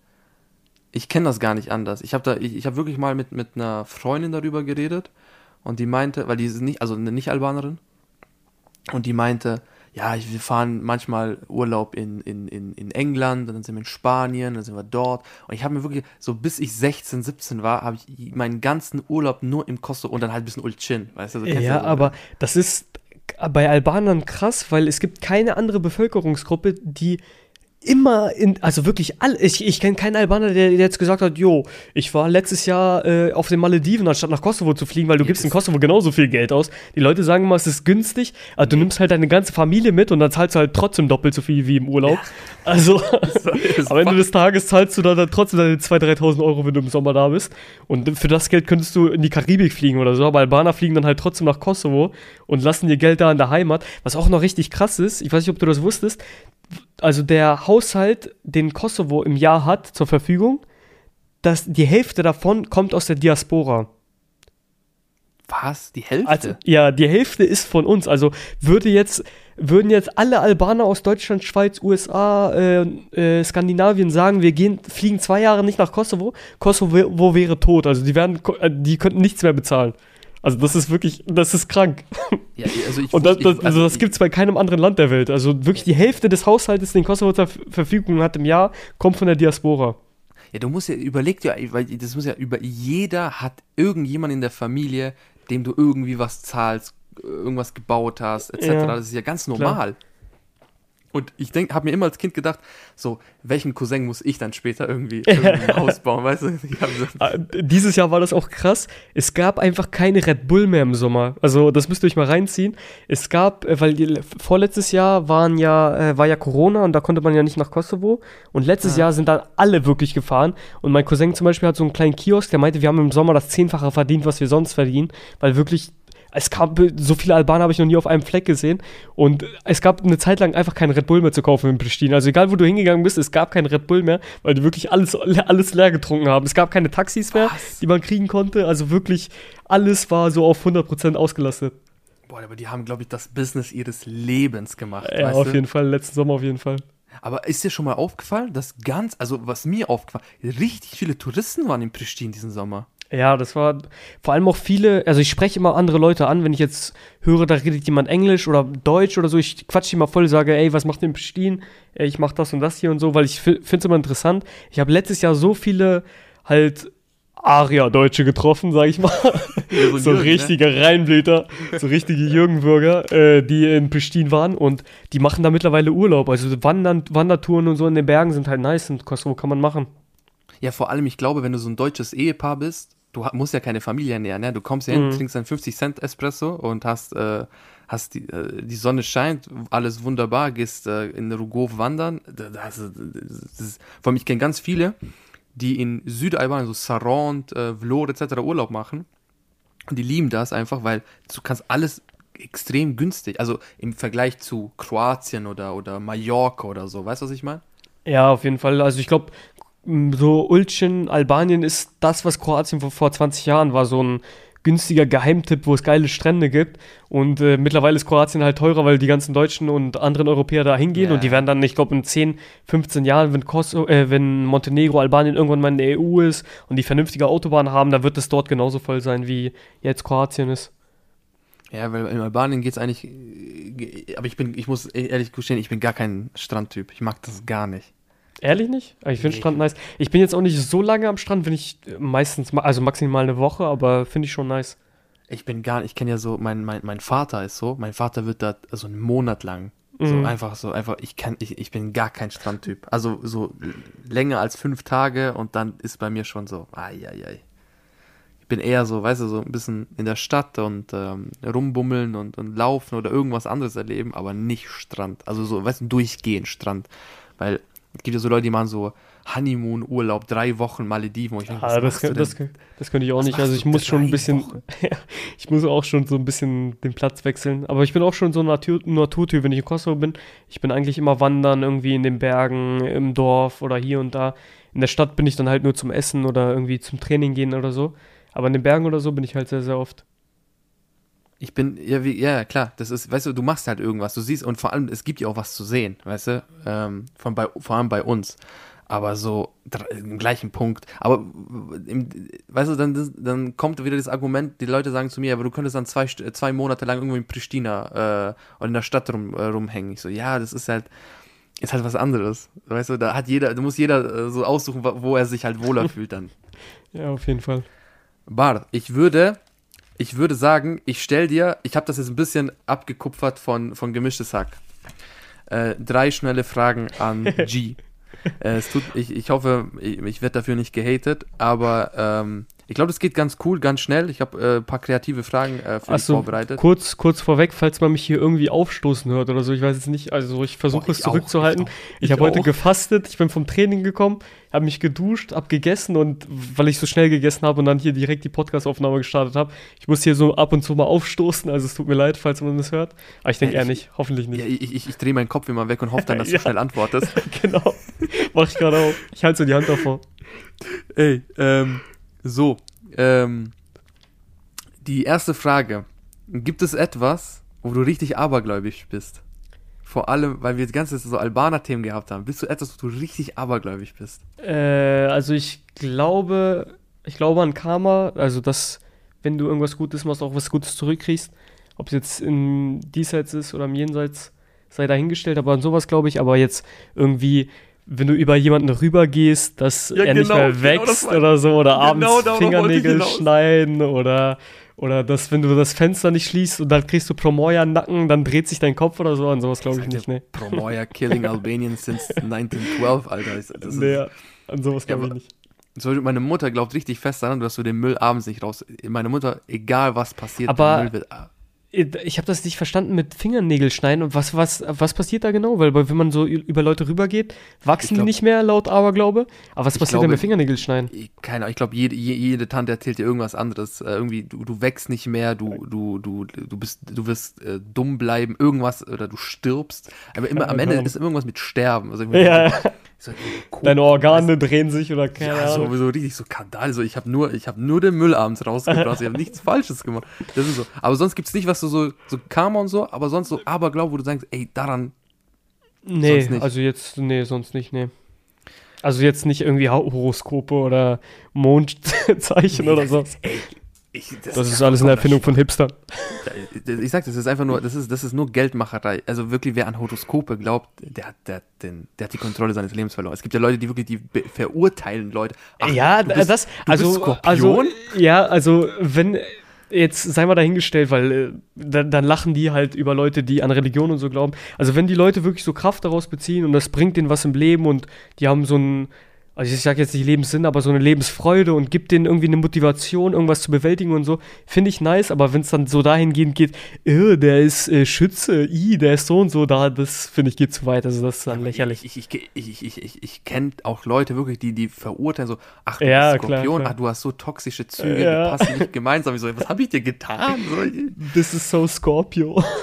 Ich kenne das gar nicht anders. Ich habe da, ich, ich habe wirklich mal mit, mit einer Freundin darüber geredet und die meinte, weil die ist nicht, also eine Nicht-Albanerin, und die meinte, ja, wir fahren manchmal Urlaub in, in, in, in England, dann sind wir in Spanien, dann sind wir dort. Und ich habe mir wirklich, so bis ich 16, 17 war, habe ich meinen ganzen Urlaub nur im Kosovo und dann halt ein bisschen Ulcin, weißt du? so kennst du Ja, so. aber das ist bei Albanern krass, weil es gibt keine andere Bevölkerungsgruppe, die immer in, also wirklich alle, ich, ich kenne keinen Albaner, der, der jetzt gesagt hat, jo, ich war letztes Jahr äh, auf den Malediven, anstatt nach Kosovo zu fliegen, weil du Ja, gibst in Kosovo genauso viel Geld aus. Die Leute sagen immer, es ist günstig, aber du nimmst halt deine ganze Familie mit und dann zahlst du halt trotzdem doppelt so viel wie im Urlaub. Also, ist am Ende des Tages zahlst du dann, dann trotzdem deine 2.000, 3.000 Euro, wenn du im Sommer da bist. Und für das Geld könntest du in die Karibik fliegen oder so, aber Albaner fliegen dann halt trotzdem nach Kosovo und lassen ihr Geld da in der Heimat. Was auch noch richtig krass ist, ich weiß nicht, ob du das wusstest, also der Haushalt, den Kosovo im Jahr hat zur Verfügung, dass die Hälfte davon kommt aus der Diaspora. Was? Die Hälfte? Also, ja, die Hälfte ist von uns. Also würde jetzt, würden jetzt alle Albaner aus Deutschland, Schweiz, USA, äh, äh, Skandinavien sagen, wir gehen, fliegen zwei Jahre nicht nach Kosovo, Kosovo wäre tot. Also die werden, äh, die könnten nichts mehr bezahlen. Also das ist wirklich, das ist krank. ja, also ich, Und das, das, also das ich- gibt es bei keinem anderen Land der Welt. Also wirklich die Hälfte des Haushaltes, den Kosovo zur Ver- Verfügung hat im Jahr, kommt von der Diaspora. Ja, du musst ja, überleg dir, weil das muss ja über, jeder hat irgendjemand in der Familie, dem du irgendwie was zahlst, irgendwas gebaut hast, etc. Ja, das ist ja ganz normal. Und ich denk, habe mir immer als Kind gedacht, so, welchen Cousin muss ich dann später irgendwie, irgendwie ein Haus bauen, weißt du? Ah, Dieses Jahr war das auch krass. Es gab einfach keine Red Bull mehr im Sommer. Also das müsst ihr euch mal reinziehen. Es gab, äh, weil die, vorletztes Jahr waren ja, äh, war ja Corona und da konnte man ja nicht nach Kosovo. Und letztes Ah. Jahr sind dann alle wirklich gefahren. Und mein Cousin zum Beispiel hat so einen kleinen Kiosk, der meinte, wir haben im Sommer das Zehnfache verdient, was wir sonst verdienen. Weil wirklich es gab so viele Albaner habe ich noch nie auf einem Fleck gesehen und es gab eine Zeit lang einfach keinen Red Bull mehr zu kaufen in Pristina. Also egal wo du hingegangen bist, es gab keinen Red Bull mehr, weil die wirklich alles alles leer getrunken haben. Es gab keine Taxis mehr, Was? die man kriegen konnte. Also wirklich alles war so auf 100% ausgelastet. Boah, aber die haben glaube ich das Business ihres Lebens gemacht. Ja, auf du? jeden Fall. Letzten Sommer auf jeden Fall. Aber ist dir schon mal aufgefallen, dass ganz, also was mir aufgefallen, richtig viele Touristen waren in Pristina diesen Sommer. Ja, das war vor allem auch viele, also ich spreche immer andere Leute an, wenn ich jetzt höre, da redet jemand Englisch oder Deutsch oder so, ich quatsche die mal voll, sage, ey, was macht ihr in Pristin? Ich mach das und das hier und so, weil ich finde es immer interessant. Ich habe letztes Jahr so viele halt Aria-Deutsche getroffen, sag ich mal. Ja, so, Jürgen, richtige ne? Reinblüter, so richtige Jürgenbürger, äh, die in Pristin waren und die machen da mittlerweile Urlaub. Also Wandern, Wandertouren und so in den Bergen sind halt nice und Kosovo kann man machen. Ja, vor allem, ich glaube, wenn du so ein deutsches Ehepaar bist, du musst ja keine Familie ernähren, ne? Du kommst ja hin, mhm. trinkst einen 50 Cent Espresso und hast, äh, hast die, äh, die Sonne scheint, alles wunderbar, gehst äh, in Rugov wandern. Das, das, das ist, vor allem, ich kenne ganz viele, die in Südalbanien, so Sarand, äh, Vlor etc. Urlaub machen. Und die lieben das einfach, weil du kannst alles extrem günstig, also im Vergleich zu Kroatien oder, oder Mallorca oder so, weißt du, was ich meine? Ja, auf jeden Fall. Also ich glaube, so Ulcin, Albanien ist das, was Kroatien vor, vor 20 Jahren war, so ein günstiger Geheimtipp, wo es geile Strände gibt. Und äh, mittlerweile ist Kroatien halt teurer, weil die ganzen Deutschen und anderen Europäer da hingehen. Yeah. Und die werden dann, ich glaube, in 10, 15 Jahren, wenn, Kosovo, äh, wenn Montenegro, Albanien irgendwann mal in der EU ist und die vernünftige Autobahn haben, da wird es dort genauso voll sein, wie jetzt Kroatien ist. Ja, weil in Albanien geht es eigentlich. Äh, aber ich bin, ich muss ehrlich gestehen, ich bin gar kein Strandtyp. Ich mag das gar nicht. Ehrlich nicht? Ich finde nee. Strand nice. Ich bin jetzt auch nicht so lange am Strand, wenn ich meistens, also maximal eine Woche, aber finde ich schon nice. Ich bin gar nicht, ich kenne ja so, mein, mein, mein Vater ist so, mein Vater wird da so einen Monat lang. Mhm. So einfach so, einfach, ich kann, ich, ich bin gar kein Strandtyp. Also so länger als fünf Tage und dann ist bei mir schon so, ai, ai, ai. Ich bin eher so, weißt du, so ein bisschen in der Stadt und ähm, rumbummeln und, und laufen oder irgendwas anderes erleben, aber nicht Strand. Also so, weißt du, durchgehend Strand. Weil es gibt ja so Leute, die machen so Honeymoon-Urlaub, drei Wochen Malediven. Ich denke, ah, das, kann, das, das, könnte ich auch was nicht. Also ich muss schon ein bisschen, ich muss auch schon so ein bisschen den Platz wechseln. Aber ich bin auch schon so ein Natur Naturtyp, wenn ich in Kosovo bin. Ich bin eigentlich immer wandern, irgendwie in den Bergen, im Dorf oder hier und da. In der Stadt bin ich dann halt nur zum Essen oder irgendwie zum Training gehen oder so. Aber in den Bergen oder so bin ich halt sehr, sehr oft. Ich bin, ja, wie, ja, klar, das ist, weißt du, du machst halt irgendwas, du siehst, und vor allem, es gibt ja auch was zu sehen, weißt du, ähm, von bei, vor allem bei uns. Aber so im gleichen Punkt. Aber, im, weißt du, dann, dann kommt wieder das Argument, die Leute sagen zu mir, aber du könntest dann zwei, zwei Monate lang irgendwo in Pristina äh, oder in der Stadt rum, äh, rumhängen. Ich so, ja, das ist halt, ist halt was anderes. Weißt du, da hat jeder, da muss jeder äh, so aussuchen, wo er sich halt wohler fühlt dann. Ja, auf jeden Fall. Bart, ich würde ich würde sagen, ich stell dir, ich habe das jetzt ein bisschen abgekupfert von, von Gemischtes Hack. Äh, drei schnelle Fragen an G. äh, es tut, ich, ich hoffe, ich, ich werde dafür nicht gehatet, aber ähm, ich glaube, das geht ganz cool, ganz schnell. Ich habe äh, ein paar kreative Fragen äh, für Achso, dich vorbereitet. Kurz, kurz vorweg, falls man mich hier irgendwie aufstoßen hört oder so, ich weiß es nicht. Also ich versuche es zurückzuhalten. Auch, ich, ich habe heute gefastet, ich bin vom Training gekommen, habe mich geduscht, habe gegessen und weil ich so schnell gegessen habe und dann hier direkt die Podcast-Aufnahme gestartet habe, ich muss hier so ab und zu mal aufstoßen. Also es tut mir leid, falls man das hört. Aber ich denke ja, eher nicht, hoffentlich nicht. Ja, ich, ich, ich drehe meinen Kopf immer weg und hoffe dann, dass ja. du schnell antwortest. genau, mach ich gerade auch. Ich halte so die Hand davor. Ey, ähm so, ähm, die erste Frage. Gibt es etwas, wo du richtig abergläubig bist? Vor allem, weil wir die ganze so Albaner-Themen gehabt haben. Bist du etwas, wo du richtig abergläubig bist? Äh, also ich glaube, ich glaube an Karma, also dass, wenn du irgendwas Gutes machst, auch was Gutes zurückkriegst. Ob es jetzt im Diesseits ist oder im Jenseits, sei dahingestellt, aber an sowas glaube ich. Aber jetzt irgendwie wenn du über jemanden rübergehst, dass ja, er genau, nicht mehr genau wächst genau oder so, oder genau abends Fingernägel schneiden oder, oder dass, wenn du das Fenster nicht schließt und dann kriegst du Promoya Nacken, dann dreht sich dein Kopf oder so, an sowas glaube ich nicht, ne. Promoya killing Albanians since 1912, Alter. Das ist, nee, an sowas glaube ja, ich nicht. Zum meine Mutter glaubt richtig fest daran, dass du den Müll abends nicht raus. Meine Mutter, egal was passiert, aber, Müll wird. Ich habe das nicht verstanden mit Fingernägel schneiden und was, was, was passiert da genau? Weil wenn man so über Leute rübergeht, wachsen glaub, die nicht mehr laut Aberglaube. Aber was passiert glaube, da mit Fingernägel schneiden? Keine Ahnung, ich glaube, jede, jede Tante erzählt dir irgendwas anderes. Äh, irgendwie, du, du wächst nicht mehr, du, du, du, du bist, du wirst äh, dumm bleiben, irgendwas oder du stirbst. Aber immer am Ende ist irgendwas mit Sterben. Also ja. So, Deine Organe drehen sich oder keine ja, Ahnung. So, richtig so Kandal. So, ich habe nur, hab nur den Müll abends rausgebracht. ich habe nichts Falsches gemacht. Das ist so. Aber sonst gibt es nicht was so, so, so Karma und so, aber sonst so Aberglaube, wo du sagst, ey, daran. Nee, also jetzt, nee, sonst nicht, nee. Also jetzt nicht irgendwie Horoskope oder Mondzeichen nee, oder so. Ist, ey, ich, das, das ist alles eine Erfindung von Hipstern. Ich sag, das ist einfach nur, das ist, das ist nur Geldmacherei. Also wirklich, wer an Horoskope glaubt, der hat, der, den, der hat die Kontrolle seines Lebens verloren. Es gibt ja Leute, die wirklich, die verurteilen Leute. Ach, ja, bist, das, also, also, ja, also, wenn, jetzt sei mal dahingestellt, weil äh, dann, dann, lachen die halt über Leute, die an Religion und so glauben. Also wenn die Leute wirklich so Kraft daraus beziehen und das bringt denen was im Leben und die haben so ein, also ich sage jetzt nicht Lebenssinn, aber so eine Lebensfreude und gibt denen irgendwie eine Motivation, irgendwas zu bewältigen und so, finde ich nice, aber wenn es dann so dahingehend geht, äh, der ist äh, Schütze, i, der ist so und so, da, das finde ich geht zu weit, also das ist dann lächerlich. Ich, ich, ich, ich, ich, ich kenne auch Leute wirklich, die, die verurteilen so, ach du ja, bist Skorpion, klar, klar. ach du hast so toxische Züge, ja. wir passen nicht gemeinsam. Ich so, was habe ich dir getan? This is so Scorpio.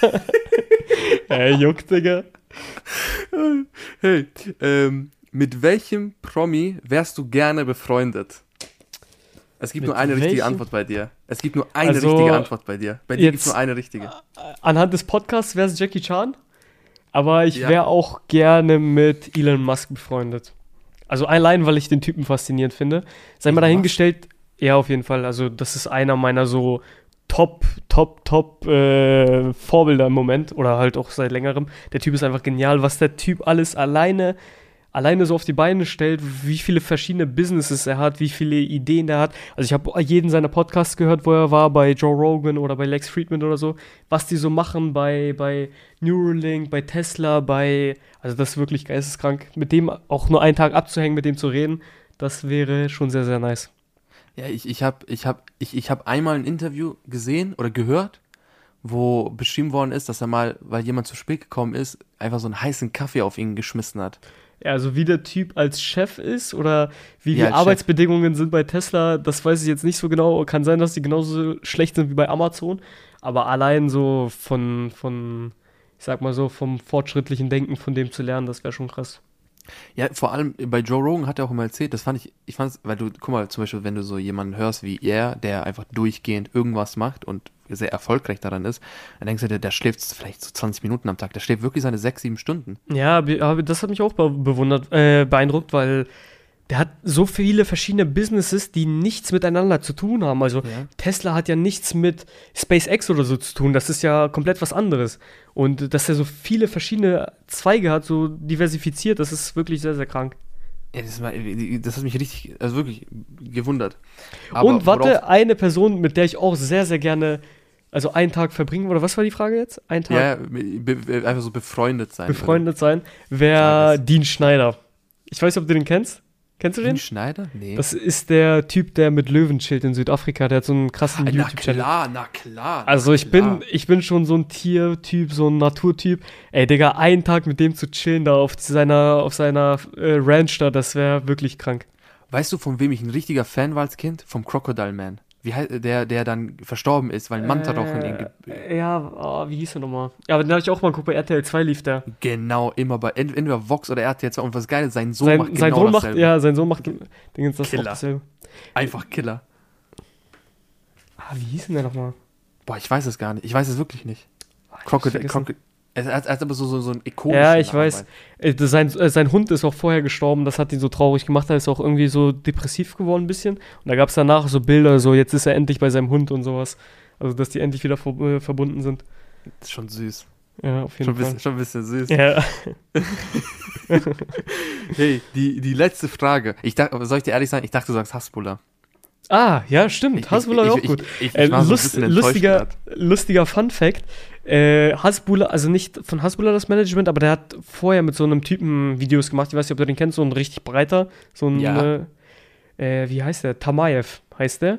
Ey, juckt, Digga. Hey, ähm, mit welchem Promi wärst du gerne befreundet? Es gibt mit nur eine welchem? richtige Antwort bei dir. Es gibt nur eine also, richtige Antwort bei dir. Bei dir gibt es nur eine richtige. Anhand des Podcasts wäre es Jackie Chan. Aber ich wäre ja. auch gerne mit Elon Musk befreundet. Also allein, weil ich den Typen faszinierend finde. Sei mal dahingestellt, ja, auf jeden Fall. Also, das ist einer meiner so Top, Top, Top äh, Vorbilder im Moment oder halt auch seit längerem. Der Typ ist einfach genial, was der Typ alles alleine alleine so auf die Beine stellt, wie viele verschiedene Businesses er hat, wie viele Ideen er hat. Also ich habe jeden seiner Podcasts gehört, wo er war, bei Joe Rogan oder bei Lex Friedman oder so, was die so machen bei, bei Neuralink, bei Tesla, bei, also das ist wirklich geisteskrank. Mit dem auch nur einen Tag abzuhängen, mit dem zu reden, das wäre schon sehr, sehr nice. Ja, ich, ich habe ich hab, ich, ich hab einmal ein Interview gesehen oder gehört, wo beschrieben worden ist, dass er mal, weil jemand zu spät gekommen ist, einfach so einen heißen Kaffee auf ihn geschmissen hat. Ja, also wie der Typ als Chef ist oder wie ja, die Arbeitsbedingungen Chef. sind bei Tesla, das weiß ich jetzt nicht so genau. Kann sein, dass die genauso schlecht sind wie bei Amazon. Aber allein so von, von ich sag mal so, vom fortschrittlichen Denken von dem zu lernen, das wäre schon krass. Ja, vor allem bei Joe Rogan hat er auch immer erzählt, das fand ich, ich fand es, weil du, guck mal, zum Beispiel, wenn du so jemanden hörst wie er, der einfach durchgehend irgendwas macht und sehr erfolgreich daran ist, dann denkst du, der, der schläft vielleicht so 20 Minuten am Tag. Der schläft wirklich seine 6, 7 Stunden. Ja, aber das hat mich auch bewundert, äh, beeindruckt, weil der hat so viele verschiedene Businesses, die nichts miteinander zu tun haben. Also ja. Tesla hat ja nichts mit SpaceX oder so zu tun. Das ist ja komplett was anderes. Und dass er so viele verschiedene Zweige hat, so diversifiziert, das ist wirklich sehr, sehr krank. Ja, das, war, das, hat mich richtig, also wirklich gewundert. Aber und warte, eine Person, mit der ich auch sehr, sehr gerne, also einen Tag verbringen, oder was war die Frage jetzt? Ein Tag? Ja, einfach so befreundet sein. Befreundet sein, wäre Dean Schneider. Ich weiß nicht, ob du den kennst. Kennst du den? Schneider? Nee. Das ist der Typ, der mit Löwen chillt in Südafrika. Der hat so einen krassen YouTube-Channel. Na klar, na klar. Also ich klar. bin, ich bin schon so ein Tiertyp, so ein Naturtyp. Ey, Digga, einen Tag mit dem zu chillen da auf seiner, auf seiner äh, Ranch da, das wäre wirklich krank. Weißt du, von wem ich ein richtiger Fan war als Kind? Vom Crocodile Man wie heißt der, der dann verstorben ist, weil ein Manta doch in ihn. Äh, ja, oh, wie hieß er nochmal? Ja, aber den habe ich auch mal geguckt, bei RTL 2 lief der. Genau, immer bei entweder Vox oder RTL 2 und was geil ist, sein Sohn sein, macht sein genau Sohn dasselbe. Macht, ja, sein Sohn macht Dingens das Killer. dasselbe. Einfach Killer. Ah, wie hieß denn der nochmal? Boah, ich weiß es gar nicht. Ich weiß es wirklich nicht. Crocodile, Crocodile, er hat, er aber so, so, so ein ikonisches. Ja, ich weiß. Äh, sein, äh, sein Hund ist auch vorher gestorben, das hat ihn so traurig gemacht. Er ist auch irgendwie so depressiv geworden ein bisschen. Und da gab es danach so Bilder, so jetzt ist er endlich bei seinem Hund und sowas. Also, dass die endlich wieder äh, verbunden sind. Das ist schon süß. Ja, auf jeden schon Fall. Bisschen, schon ein bisschen süß. Ja. hey, die, die letzte Frage. Ich dachte, soll ich dir ehrlich sein? Ich dachte, du sagst Hasbulla. Ah, ja, stimmt. Hasbulla ist auch gut. Ich, ich, äh, lust, so lustiger, lustiger Fun Fact. Äh, Hasbulla, also nicht von Hasbulla das Management, aber der hat vorher mit so einem Typen Videos gemacht. Ich weiß nicht, ob du den kennst, so ein richtig breiter, so ein, ja. äh, wie heißt der? Tamayev heißt der.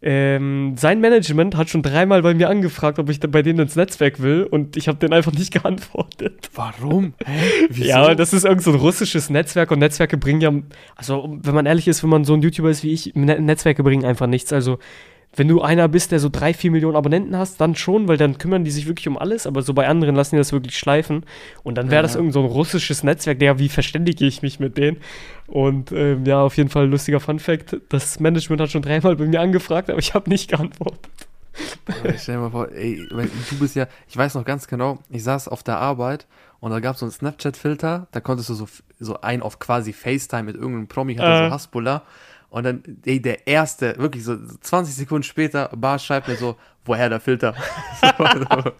ähm, sein Management hat schon dreimal bei mir angefragt, ob ich bei denen ins Netzwerk will und ich habe denen einfach nicht geantwortet. Warum? Hä? Wieso? Ja, das ist irgend so ein russisches Netzwerk und Netzwerke bringen ja, also wenn man ehrlich ist, wenn man so ein YouTuber ist wie ich, Ne- Netzwerke bringen einfach nichts. Also wenn du einer bist, der so drei, vier Millionen Abonnenten hast, dann schon, weil dann kümmern die sich wirklich um alles, aber so bei anderen lassen die das wirklich schleifen. Und dann wäre Ja. das irgend so ein russisches Netzwerk, der, wie verständige ich mich mit denen? Und ähm, ja, auf jeden Fall ein lustiger Fun-Fact. Das Management hat schon dreimal bei mir angefragt, aber ich habe nicht geantwortet. Aber Stell dir mal vor, ey, du bist ja, ich weiß noch ganz genau, ich saß auf der Arbeit und da gab es so einen Snapchat-Filter, da konntest du so, so ein auf quasi FaceTime mit irgendeinem Promi, hatte Äh. so Hasbulla. Und dann, ey, der erste, wirklich so 20 Sekunden später, Bar schreibt mir so, woher der Filter? so, so,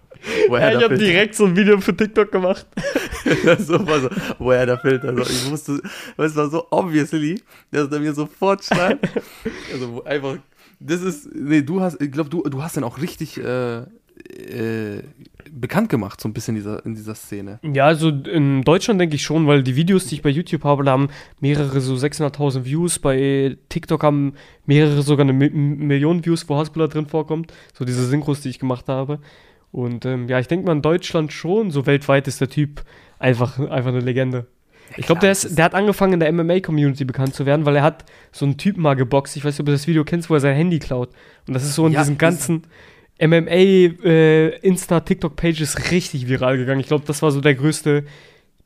woher Ja, ich habe direkt so ein Video für TikTok gemacht. so, war so, woher der Filter? So, ich wusste, es war so obviously, dass er mir sofort schreibt. Also einfach, das ist, nee, du hast, ich glaube, du, du hast den auch richtig äh, äh, bekannt gemacht, so ein bisschen in dieser, in dieser Szene. Ja, also in Deutschland denke ich schon, weil die Videos, die ich bei YouTube habe, da haben mehrere so 600.000 Views. Bei TikTok haben mehrere sogar eine Mi Million Views, wo Hasbulla drin vorkommt. So diese Synchros, die ich gemacht habe. Und ähm, ja, ich denke mal in Deutschland schon, so weltweit ist der Typ einfach, einfach eine Legende. Ich glaube, der, ist- der hat angefangen in der MMA-Community bekannt zu werden, weil er hat so einen Typen mal geboxt. Ich weiß nicht, ob du das Video kennst, wo er sein Handy klaut. Und das ist so in Ja, diesen das- ganzen MMA, äh, Insta, TikTok-Pages richtig viral gegangen. Ich glaube, das war so der größte,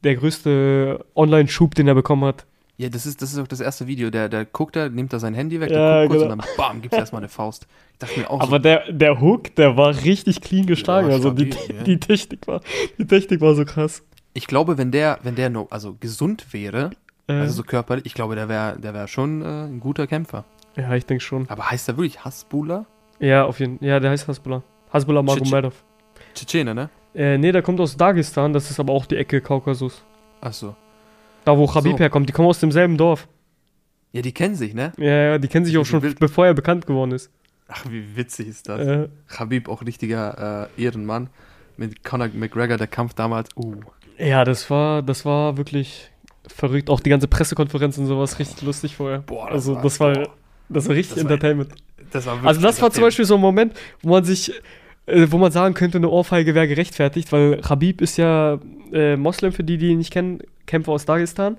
der größte Online-Schub, den er bekommen hat. Ja, das ist, das ist auch das erste Video. Der, der guckt da, nimmt da sein Handy weg, Ja, der guckt kurz genau. und dann bam, gibt erstmal eine Faust. Ich dachte mir auch Aber so, der, der Hook, der war richtig clean geschlagen. also die, ja. die, Technik war, die Technik war so krass. ich glaube, wenn der, wenn der no, also gesund wäre, Äh, also so körperlich, ich glaube, der wäre der wär schon äh, ein guter Kämpfer. ja, ich denke schon. Aber heißt der wirklich Hasbulla? Ja, auf jeden Fall. Ja, der heißt Hasbulla. Hasbulla Magomedov. Tschetschene, ne? Äh, nee, der kommt aus Dagestan. Das ist aber auch die Ecke Kaukasus. Achso. Da, wo Khabib So. herkommt. Die kommen aus demselben Dorf. Ja, die kennen sich, ne? Ja, ja, die kennen sich auch Wie schon, bevor er bekannt geworden ist. Ach, wie witzig ist das? Äh, Khabib, auch richtiger äh, Ehrenmann. Mit Conor McGregor, der Kampf damals. Uh. ja, das war, das war wirklich verrückt. Auch die ganze Pressekonferenz und sowas richtig lustig vorher. Boah, das also war- das war, boah. Das war richtig Das war- Entertainment. Das war Also das war zum. Beispiel so ein Moment, wo man sich, äh, wo man sagen könnte, eine Ohrfeige wäre gerechtfertigt, weil Khabib ist ja äh, Moslem, für die, die ihn nicht kennen, Kämpfer aus Dagestan,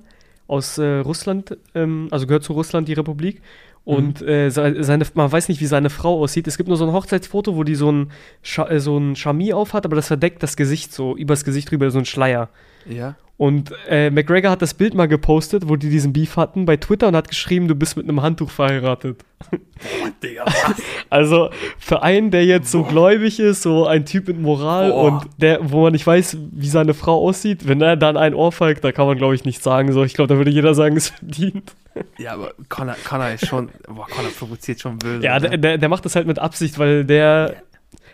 aus äh, Russland, ähm, also gehört zu Russland, die Republik. Und äh, se- seine, man weiß nicht, wie seine Frau aussieht. Es gibt nur so ein Hochzeitsfoto, wo die so ein, Scha äh, so ein Chami aufhat, aber das verdeckt das Gesicht so, übers Gesicht drüber, so ein Schleier. Ja. Und äh, McGregor hat das Bild mal gepostet, wo die diesen Beef hatten, bei Twitter und hat geschrieben, du bist mit einem Handtuch verheiratet. Digga, was? Also für einen, der jetzt so gläubig ist, so ein Typ mit Moral Boah. und der, wo man nicht weiß, wie seine Frau aussieht, wenn er dann ein ohrfeigt, da kann man glaube ich nicht sagen. So, ich glaube, da würde jeder sagen, es verdient. ja, aber Conor, Conor ist schon. Boah, Conor provoziert schon böse. Ja, der, der, der macht das halt mit Absicht, weil der.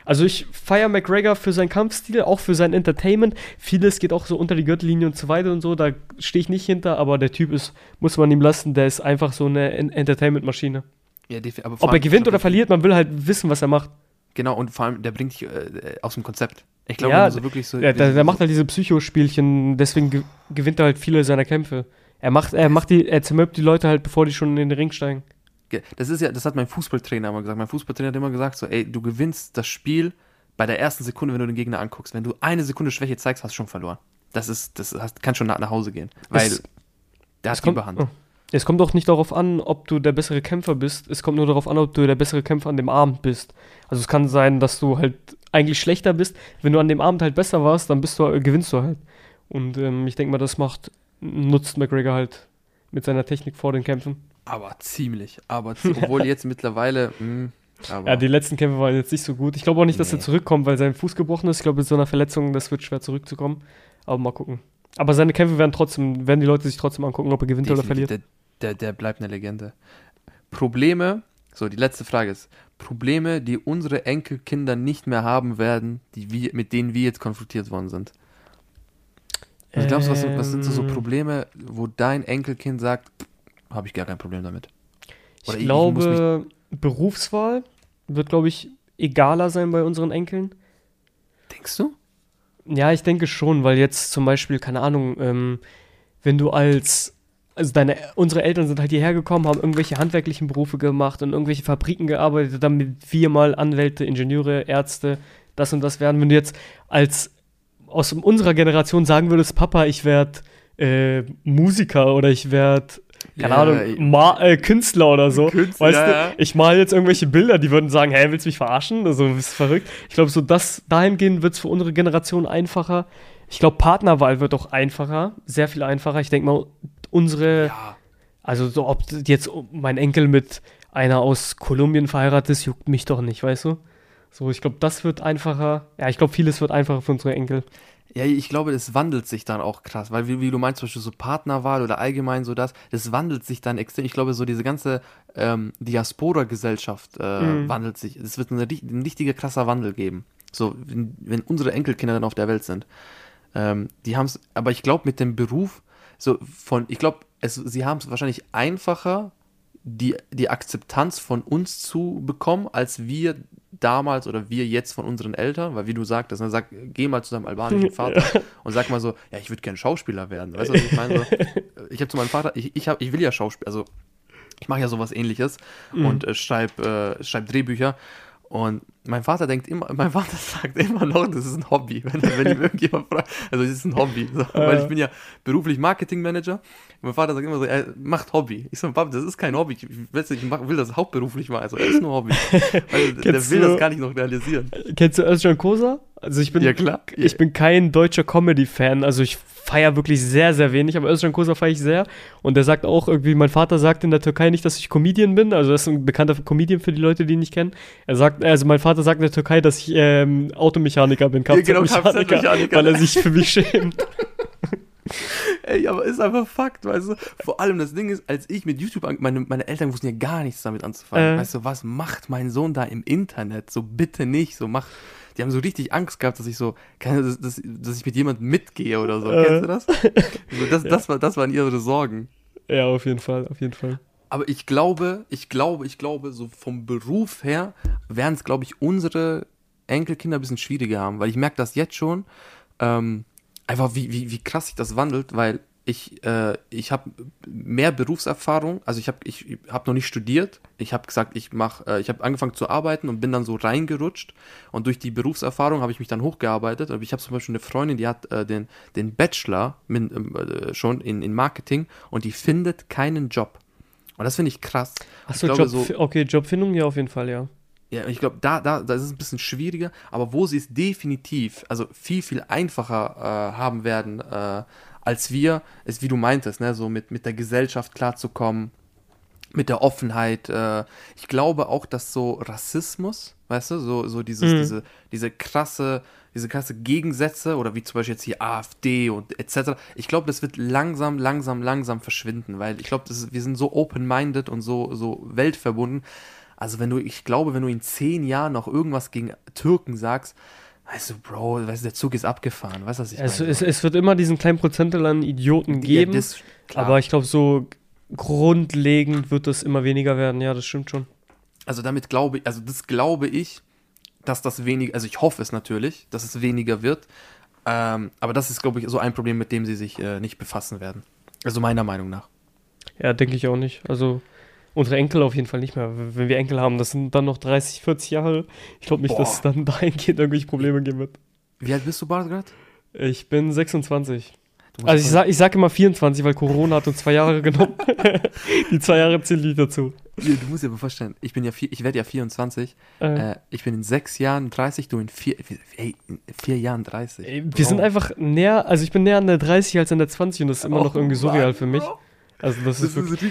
Also ich feiere McGregor für seinen Kampfstil, auch für sein Entertainment. Vieles geht auch so unter die Gürtellinie und so weiter und so. Da stehe ich nicht hinter, aber der Typ ist, muss man ihm lassen, der ist einfach so eine En- Entertainment-Maschine. ja, Ob er gewinnt oder verliert, man will halt wissen, was er macht. Genau, und vor allem, der bringt dich äh, aus dem Konzept. Ich glaube, Ja, so wirklich so. Ja, der, der macht halt diese Psychospielchen, deswegen ge gewinnt er halt viele seiner Kämpfe. Er macht, er macht die, er zermürbt die Leute halt, bevor die schon in den Ring steigen. Das ist ja, das hat mein Fußballtrainer immer gesagt. Mein Fußballtrainer hat immer gesagt, so, ey, du gewinnst das Spiel bei der ersten Sekunde, wenn du den Gegner anguckst. Wenn du eine Sekunde Schwäche zeigst, hast du schon verloren. Das ist, das kann schon nach, nach Hause gehen. Weil Es- der hat die kommt- Überhand. oh. Es kommt auch nicht darauf an, ob du der bessere Kämpfer bist. Es kommt nur darauf an, ob du der bessere Kämpfer an dem Abend bist. Also es kann sein, dass du halt eigentlich schlechter bist. Wenn du an dem Abend halt besser warst, dann bist du, äh, gewinnst du halt. Und ähm, ich denke mal, das macht, nutzt McGregor halt mit seiner Technik vor den Kämpfen. Aber ziemlich. Aber obwohl jetzt mittlerweile. Mh, aber Ja, die letzten Kämpfe waren jetzt nicht so gut. Ich glaube auch nicht, dass Nee. er zurückkommt, weil sein Fuß gebrochen ist. Ich glaube, mit so einer Verletzung, das wird schwer zurückzukommen. Aber mal gucken. Aber seine Kämpfe werden trotzdem, werden die Leute sich trotzdem angucken, ob er gewinnt oder definitiv, verliert. Der, der, der bleibt eine Legende. Probleme, so die letzte Frage ist: Probleme, die unsere Enkelkinder nicht mehr haben werden, die wir, mit denen wir jetzt konfrontiert worden sind. Glaubst du, was, sind- was sind so, so Ähm, Probleme, wo dein Enkelkind sagt, habe ich gar kein Problem damit? Oder Ich ich- glaube, Berufswahl wird, glaube ich, egaler sein bei unseren Enkeln. Denkst du? Ja, ich denke schon, weil jetzt zum Beispiel, keine Ahnung, ähm, wenn du als also deine, unsere Eltern sind halt hierher gekommen, haben irgendwelche handwerklichen Berufe gemacht und irgendwelche Fabriken gearbeitet, damit wir mal Anwälte, Ingenieure, Ärzte, das und das werden. Wenn du jetzt als aus unserer Generation sagen würdest, Papa, ich werde äh, Musiker oder ich werde keine Ja, Ahnung, Ma äh, Künstler oder so. Künstler, weißt du, ja. ich male jetzt irgendwelche Bilder, die würden sagen, hä, willst du mich verarschen? Also, du bist verrückt. Ich glaube, so das dahingehend wird es für unsere Generation einfacher. Ich glaube, Partnerwahl wird auch einfacher, sehr viel einfacher. Ich denke mal, unsere, Ja. also so ob jetzt mein Enkel mit einer aus Kolumbien verheiratet ist, juckt mich doch nicht, weißt du? So, ich glaube, das wird einfacher. Ja, ich glaube, vieles wird einfacher für unsere Enkel. Ja, ich glaube, das wandelt sich dann auch krass, weil wie, wie du meinst, zum Beispiel so Partnerwahl oder allgemein so das, das wandelt sich dann extrem. Ich glaube, so diese ganze ähm, Diaspora-Gesellschaft äh, Mhm. wandelt sich. Es wird eine, ein richtiger krasser Wandel geben. So, wenn, wenn unsere Enkelkinder dann auf der Welt sind. Ähm, die haben es, aber ich glaube, mit dem Beruf, so von, ich glaube, sie haben es wahrscheinlich einfacher, die, die Akzeptanz von uns zu bekommen, als wir damals oder wir jetzt von unseren Eltern, weil wie du sagtest, ne, sag, geh mal zu deinem albanischen Vater und sag mal so, ja, ich würde gern Schauspieler werden. Weißt du, was ich meine? So, ich habe zu meinem Vater, ich, ich, hab, ich will ja Schauspiel, also ich mache ja sowas ähnliches und äh, schreibe äh, schreib Drehbücher. Und mein Vater denkt immer, mein Vater sagt immer noch, das ist ein Hobby, wenn, wenn ihm irgendjemand fragt. Also es ist ein Hobby. So, weil ich bin ja beruflich Marketingmanager. Mein Vater sagt immer so, er macht Hobby. Ich so, Papa, das ist kein Hobby. Ich, ich will das hauptberuflich machen. Also, es ist nur Hobby. Weil der will du- das gar nicht noch realisieren. Kennst du Özcan Kosa? Also ich bin, Ja, klar. ich bin kein deutscher Comedy-Fan, also ich feiere wirklich sehr, sehr wenig, aber Özcan Kosa feiere ich sehr. Und der sagt auch irgendwie, mein Vater sagt in der Türkei nicht, dass ich Comedian bin, also das ist ein bekannter Comedian für die Leute, die ihn nicht kennen. Er sagt, also mein Vater sagt in der Türkei, dass ich ähm, Automechaniker bin, Ja, genau, Kfz-Mechaniker, Kfz-Mechaniker. weil er sich für mich schämt. Ey, aber ist einfach Fakt, weißt du? Vor allem das Ding ist, als ich mit YouTube, an, meine, meine Eltern wussten ja gar nichts damit anzufangen. Äh. Weißt du, was macht mein Sohn da im Internet? So bitte nicht, so mach. Die haben so richtig Angst gehabt, dass ich so, dass, dass, dass ich mit jemandem mitgehe oder so. Äh. Kennst du das? So, das, das, war, das waren ihre Sorgen. ja, auf jeden Fall, auf jeden Fall. Aber ich glaube, ich glaube, ich glaube, so vom Beruf her werden es, glaube ich, unsere Enkelkinder ein bisschen schwieriger haben, weil ich merke das jetzt schon, ähm, einfach wie, wie, wie krass sich das wandelt, weil ich, äh, ich habe mehr Berufserfahrung, also ich habe ich hab noch nicht studiert, ich habe gesagt, ich mache, äh, ich habe angefangen zu arbeiten und bin dann so reingerutscht und durch die Berufserfahrung habe ich mich dann hochgearbeitet, aber ich habe zum Beispiel eine Freundin, die hat äh, den, den Bachelor min, äh, schon in, in Marketing und die findet keinen Job. Und das finde ich krass. Achso, Job, so, okay, Jobfindung, ja, auf jeden Fall, ja. Ja, ich glaube, da, da, da ist es ein bisschen schwieriger, aber wo sie es definitiv, also viel, viel einfacher äh, haben werden, äh, als wir, ist, wie du meintest, ne, so mit, mit der Gesellschaft klarzukommen, mit der Offenheit. Äh, ich glaube auch, dass so Rassismus, weißt du, so, so dieses, Mhm. diese, diese krasse, diese krasse Gegensätze oder wie zum Beispiel jetzt hier AfD und etc. Ich glaube, das wird langsam, langsam, langsam verschwinden, weil ich glaube, wir sind so open-minded und so, so weltverbunden. Also wenn du, ich glaube, wenn du in zehn Jahren noch irgendwas gegen Türken sagst, weißt du, Bro, weißt du, der Zug ist abgefahren, weißt du, was ich Es, meine? es, es wird immer diesen kleinen Prozentteil an Idioten geben. Ja, das. Aber ich glaube, so grundlegend wird das immer weniger werden. Ja, das stimmt schon. Also damit glaube ich, also das glaube ich, dass das weniger, also ich hoffe es natürlich, dass es weniger wird. Ähm, aber das ist, glaube ich, so ein Problem, mit dem sie sich äh, nicht befassen werden. Also meiner Meinung nach. Ja, denke ich auch nicht. Also unsere Enkel auf jeden Fall nicht mehr. Wenn wir Enkel haben, das sind dann noch 30, 40 Jahre. Ich glaube nicht, Boah. dass es dann dahingehend irgendwelche Probleme geben wird. Wie alt bist du, Bart, gerade? Ich bin 26. Du musst Also ich sag, ich sag immer 24, weil Corona hat uns zwei Jahre genommen. Die zwei Jahre zählen nicht dazu. du musst dir aber vorstellen, ich bin ja vier, ich werde ja 24, Äh, äh, ich bin in sechs Jahren 30, du in vier, ey, in vier Jahren 30. ey, wir sind einfach näher, also ich bin näher an der 30 als an der 20 und das ist immer noch Oh irgendwie surreal Mann, für mich. Also das, Das ist wirklich. ist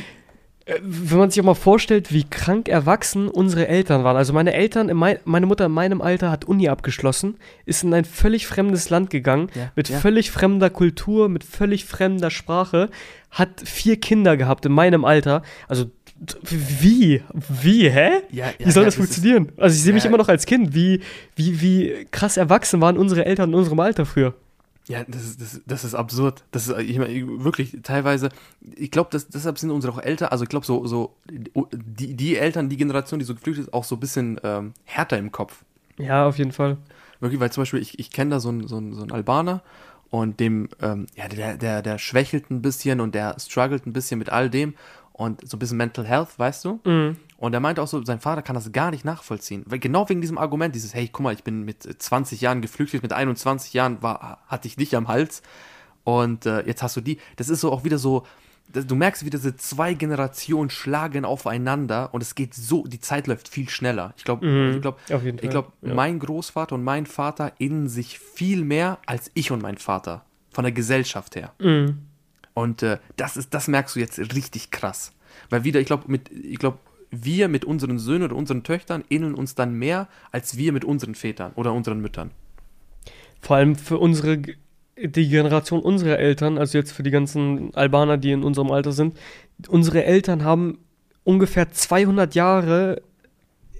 wenn man sich auch mal vorstellt, wie krank erwachsen unsere Eltern waren. Also meine Eltern, in mein, meine Mutter in meinem Alter hat Uni abgeschlossen, ist in ein völlig fremdes Land gegangen, Ja, mit ja. völlig fremder Kultur, mit völlig fremder Sprache, hat vier Kinder gehabt in meinem Alter. Also wie? Wie, hä? Ja, Wie soll das ist- funktionieren? Also ich sehe mich immer noch als Kind. Wie, wie, wie krass erwachsen waren unsere Eltern in unserem Alter früher? Ja, das ist, das, das ist absurd. Das ist, ich meine, wirklich, teilweise, ich glaube, deshalb sind unsere auch Eltern, also ich glaube, so, so, die, die Eltern, die Generation, die so geflüchtet ist, auch so ein bisschen ähm, härter im Kopf. Ja, auf jeden Fall. Wirklich, weil zum Beispiel, ich, ich kenne da so einen, so, einen, so einen Albaner und dem, ähm, ja, der, der, der schwächelt ein bisschen und der struggelt ein bisschen mit all dem und so ein bisschen Mental Health, weißt du? Mhm. Und er meinte auch so, sein Vater kann das gar nicht nachvollziehen. Weil genau wegen diesem Argument, dieses, hey, guck mal, ich bin mit 20 Jahren geflüchtet, mit 21 Jahren war, hatte ich dich am Hals und äh, jetzt hast du die. Das ist so auch wieder so, du merkst, wie diese zwei Generationen schlagen aufeinander und es geht so, die Zeit läuft viel schneller. Ich glaube, Mhm, ich glaube, ich glaube, ja. mein Großvater und mein Vater innen sich viel mehr als ich und mein Vater. Von der Gesellschaft her. Mhm. Und äh, das ist, das merkst du jetzt richtig krass. Weil wieder, ich glaube, ich glaube, wir mit unseren Söhnen oder unseren Töchtern ähneln uns dann mehr als wir mit unseren Vätern oder unseren Müttern. Vor allem für unsere, die Generation unserer Eltern, also jetzt für die ganzen Albaner, die in unserem Alter sind, unsere Eltern haben ungefähr 200 Jahre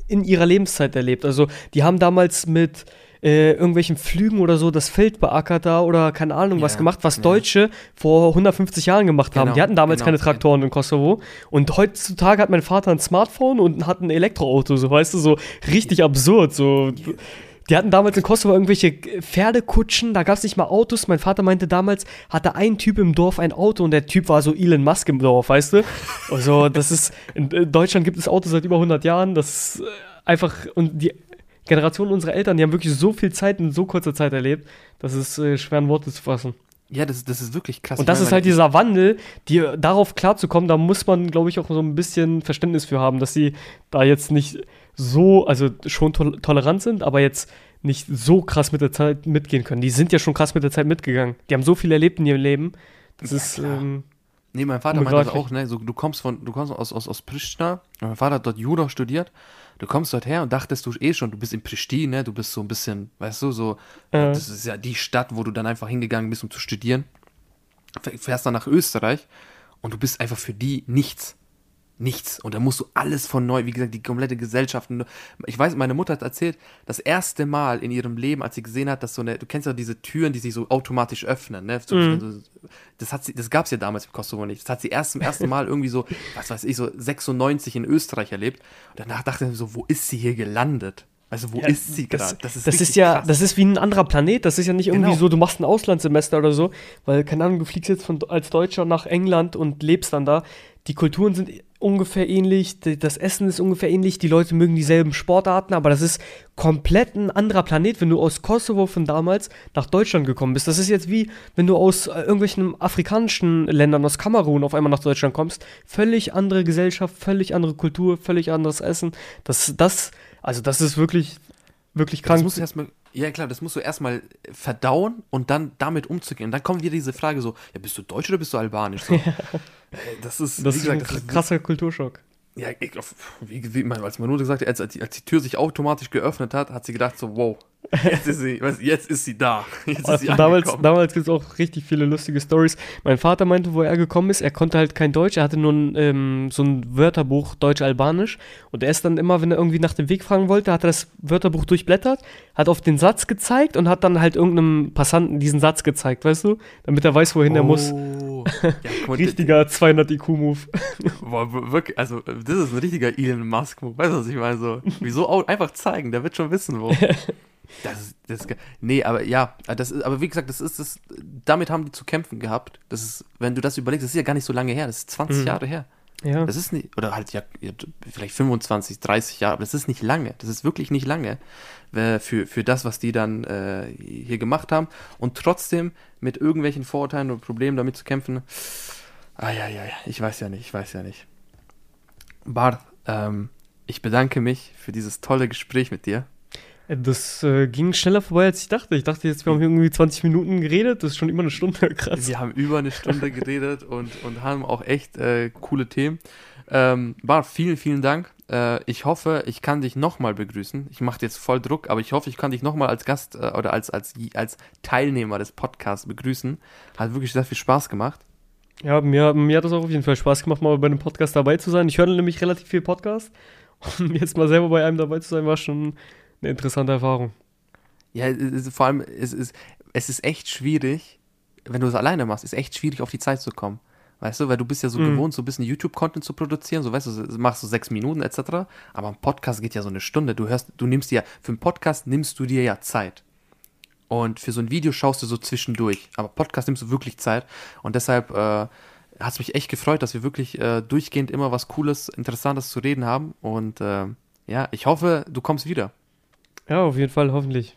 in ihrer Lebenszeit erlebt. Also die haben damals mit äh, irgendwelchen Flügen oder so das Feld beackert da oder keine Ahnung was Ja, gemacht, was ja. Deutsche vor 150 Jahren gemacht haben. Genau, Die hatten damals genau, keine Traktoren in Kosovo und heutzutage hat mein Vater ein Smartphone und hat ein Elektroauto, so weißt du, so richtig absurd, so die hatten damals in Kosovo irgendwelche Pferdekutschen, da gab es nicht mal Autos. Mein Vater meinte damals, hatte ein Typ im Dorf ein Auto und der Typ war so Elon Musk im Dorf, weißt du? Also, das ist, in Deutschland gibt es Autos seit über 100 Jahren, das ist äh, einfach, und die Generation unserer Eltern, die haben wirklich so viel Zeit in so kurzer Zeit erlebt, das ist äh, schwer in Worte zu fassen. Ja, das, das ist wirklich krass. Und das ist halt dieser Wandel, die, darauf klarzukommen, da muss man, glaube ich, auch so ein bisschen Verständnis für haben, dass sie da jetzt nicht so, also schon tol tolerant sind, aber jetzt nicht so krass mit der Zeit mitgehen können. Die sind ja schon krass mit der Zeit mitgegangen. Die haben so viel erlebt in ihrem Leben. Das Ja, ist, ähm, Nee, mein Vater meinte das auch, ne? So, du kommst von, du kommst aus, aus, aus Pristina, mein Vater hat dort Jura studiert, du kommst dort her und dachtest du eh schon, du bist in Pristina, ne? Du bist so ein bisschen, weißt du, so, Äh. das ist ja die Stadt, wo du dann einfach hingegangen bist, um zu studieren. Fährst dann nach Österreich und du bist einfach für die nichts. Nichts. Und da musst du alles von neu, wie gesagt, die komplette Gesellschaft. Ich weiß, meine Mutter hat erzählt, das erste Mal in ihrem Leben, als sie gesehen hat, dass so eine, du kennst ja diese Türen, die sich so automatisch öffnen, ne? Mhm. Das hat sie, das gab's ja damals im Kosovo nicht. Das hat sie erst zum ersten Mal irgendwie so, was weiß ich, so 96 in Österreich erlebt. Und danach dachte sie so, wo ist sie hier gelandet? Also, wo Ja, ist sie das, gerade? das, ist, richtig ja, krass. das ist wie ein anderer Planet. Das ist ja nicht irgendwie Genau. so, du machst ein Auslandssemester oder so, weil, keine Ahnung, du fliegst jetzt von, als Deutscher nach England und lebst dann da. Die Kulturen sind ungefähr ähnlich, das Essen ist ungefähr ähnlich, die Leute mögen dieselben Sportarten, aber das ist komplett ein anderer Planet, wenn du aus Kosovo von damals nach Deutschland gekommen bist. Das ist jetzt wie, wenn du aus äh, irgendwelchen afrikanischen Ländern, aus Kamerun auf einmal nach Deutschland kommst. Völlig andere Gesellschaft, völlig andere Kultur, völlig anderes Essen. Das, das, also das ist wirklich, wirklich Das krank. musst du erstmal, ja klar, das musst du erstmal verdauen und dann damit umzugehen. Und dann kommt wieder diese Frage so, ja, bist du deutsch oder bist du albanisch? So. Äh, Das ist, das ist gesagt, ein das kr- ist, krasser Kulturschock. Ja, ich, wie, wie man, als man nur gesagt hat, als, als, die, als die Tür sich automatisch geöffnet hat, hat sie gedacht so, wow, jetzt ist sie, jetzt ist sie da. Jetzt ist sie Also damals damals gibt es auch richtig viele lustige Stories. Mein Vater meinte, wo er gekommen ist, er konnte halt kein Deutsch, er hatte nur ein, ähm, so ein Wörterbuch Deutsch-Albanisch und er ist dann immer, wenn er irgendwie nach dem Weg fragen wollte, hat er das Wörterbuch durchblättert, hat auf den Satz gezeigt und hat dann halt irgendeinem Passanten diesen Satz gezeigt, weißt du? Damit er weiß, wohin er muss. Oh. Ja, Richtiger 200 IQ-Move. Boah, wirklich, also das ist ein richtiger Elon Musk-Move. Weißt du, was ich meine? So, wieso einfach zeigen, der wird schon wissen, wo. Das ist, das ist, nee, aber ja, das ist, aber wie gesagt, das ist das, damit haben die zu kämpfen gehabt. Das ist, wenn du das überlegst, das ist ja gar nicht so lange her, das ist 20 Mhm. Jahre her. Ja. Das ist nicht, oder halt ja, vielleicht 25, 30 Jahre, aber das ist nicht lange. Das ist wirklich nicht lange äh, für, für das, was die dann äh, hier gemacht haben. Und trotzdem mit irgendwelchen Vorurteilen oder Problemen damit zu kämpfen. Ah ja, ja, ja, ich weiß ja nicht, ich weiß ja nicht. Barth, ähm, ich bedanke mich für dieses tolle Gespräch mit dir. Das äh, ging schneller vorbei, als ich dachte. Ich dachte jetzt, wir haben irgendwie 20 Minuten geredet, das ist schon immer eine Stunde, krass. Wir haben über eine Stunde geredet und, und haben auch echt äh, coole Themen. Ähm, Bart, vielen, vielen Dank. Äh, ich hoffe, ich kann dich nochmal begrüßen. Ich mache jetzt voll Druck, aber ich hoffe, ich kann dich nochmal als Gast äh, oder als, als, als Teilnehmer des Podcasts begrüßen. Hat wirklich sehr viel Spaß gemacht. Ja, mir, mir hat es auch auf jeden Fall Spaß gemacht, mal bei einem Podcast dabei zu sein. Ich höre nämlich relativ viel Podcast. Und jetzt mal selber bei einem dabei zu sein, war schon eine interessante Erfahrung. Ja, ist, vor allem, es ist, es ist echt schwierig, wenn du es alleine machst, ist echt schwierig, auf die Zeit zu kommen. Weißt du, weil du bist ja so Mhm. gewohnt, so ein bisschen YouTube-Content zu produzieren, so weißt du, so- machst du sechs Minuten etc. Aber ein Podcast geht ja so eine Stunde. Du hörst, du nimmst dir, für einen Podcast nimmst du dir ja Zeit. Und für so ein Video schaust du so zwischendurch. Aber Podcast nimmst du wirklich Zeit. Und deshalb äh, hat es mich echt gefreut, dass wir wirklich äh, durchgehend immer was Cooles, Interessantes zu reden haben. Und äh, ja, ich hoffe, du kommst wieder. Ja, auf jeden Fall, hoffentlich.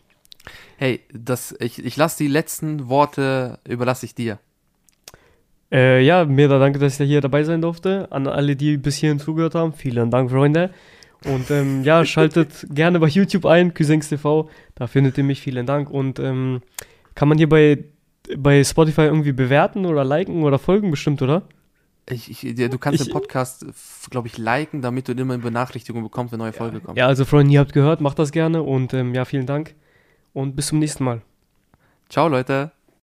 Hey, das, ich, ich lasse die letzten Worte, überlasse ich dir. Äh, ja, mir da danke, dass ich hier dabei sein durfte. An alle, die bis hierhin zugehört haben, vielen Dank, Freunde. Und ähm, ja, schaltet gerne bei YouTube ein, Cousins TV, da findet ihr mich, vielen Dank. Und ähm, kann man hier bei, bei Spotify irgendwie bewerten oder liken oder folgen bestimmt, oder? Ich, ich, ja, du kannst Ich- den Podcast, glaube ich, liken, damit du immer eine Benachrichtigung bekommst, wenn neue Folge kommt. Ja, also Freunde, ihr habt gehört, macht das gerne und ähm, ja, vielen Dank und bis zum nächsten Mal. Ciao, Leute.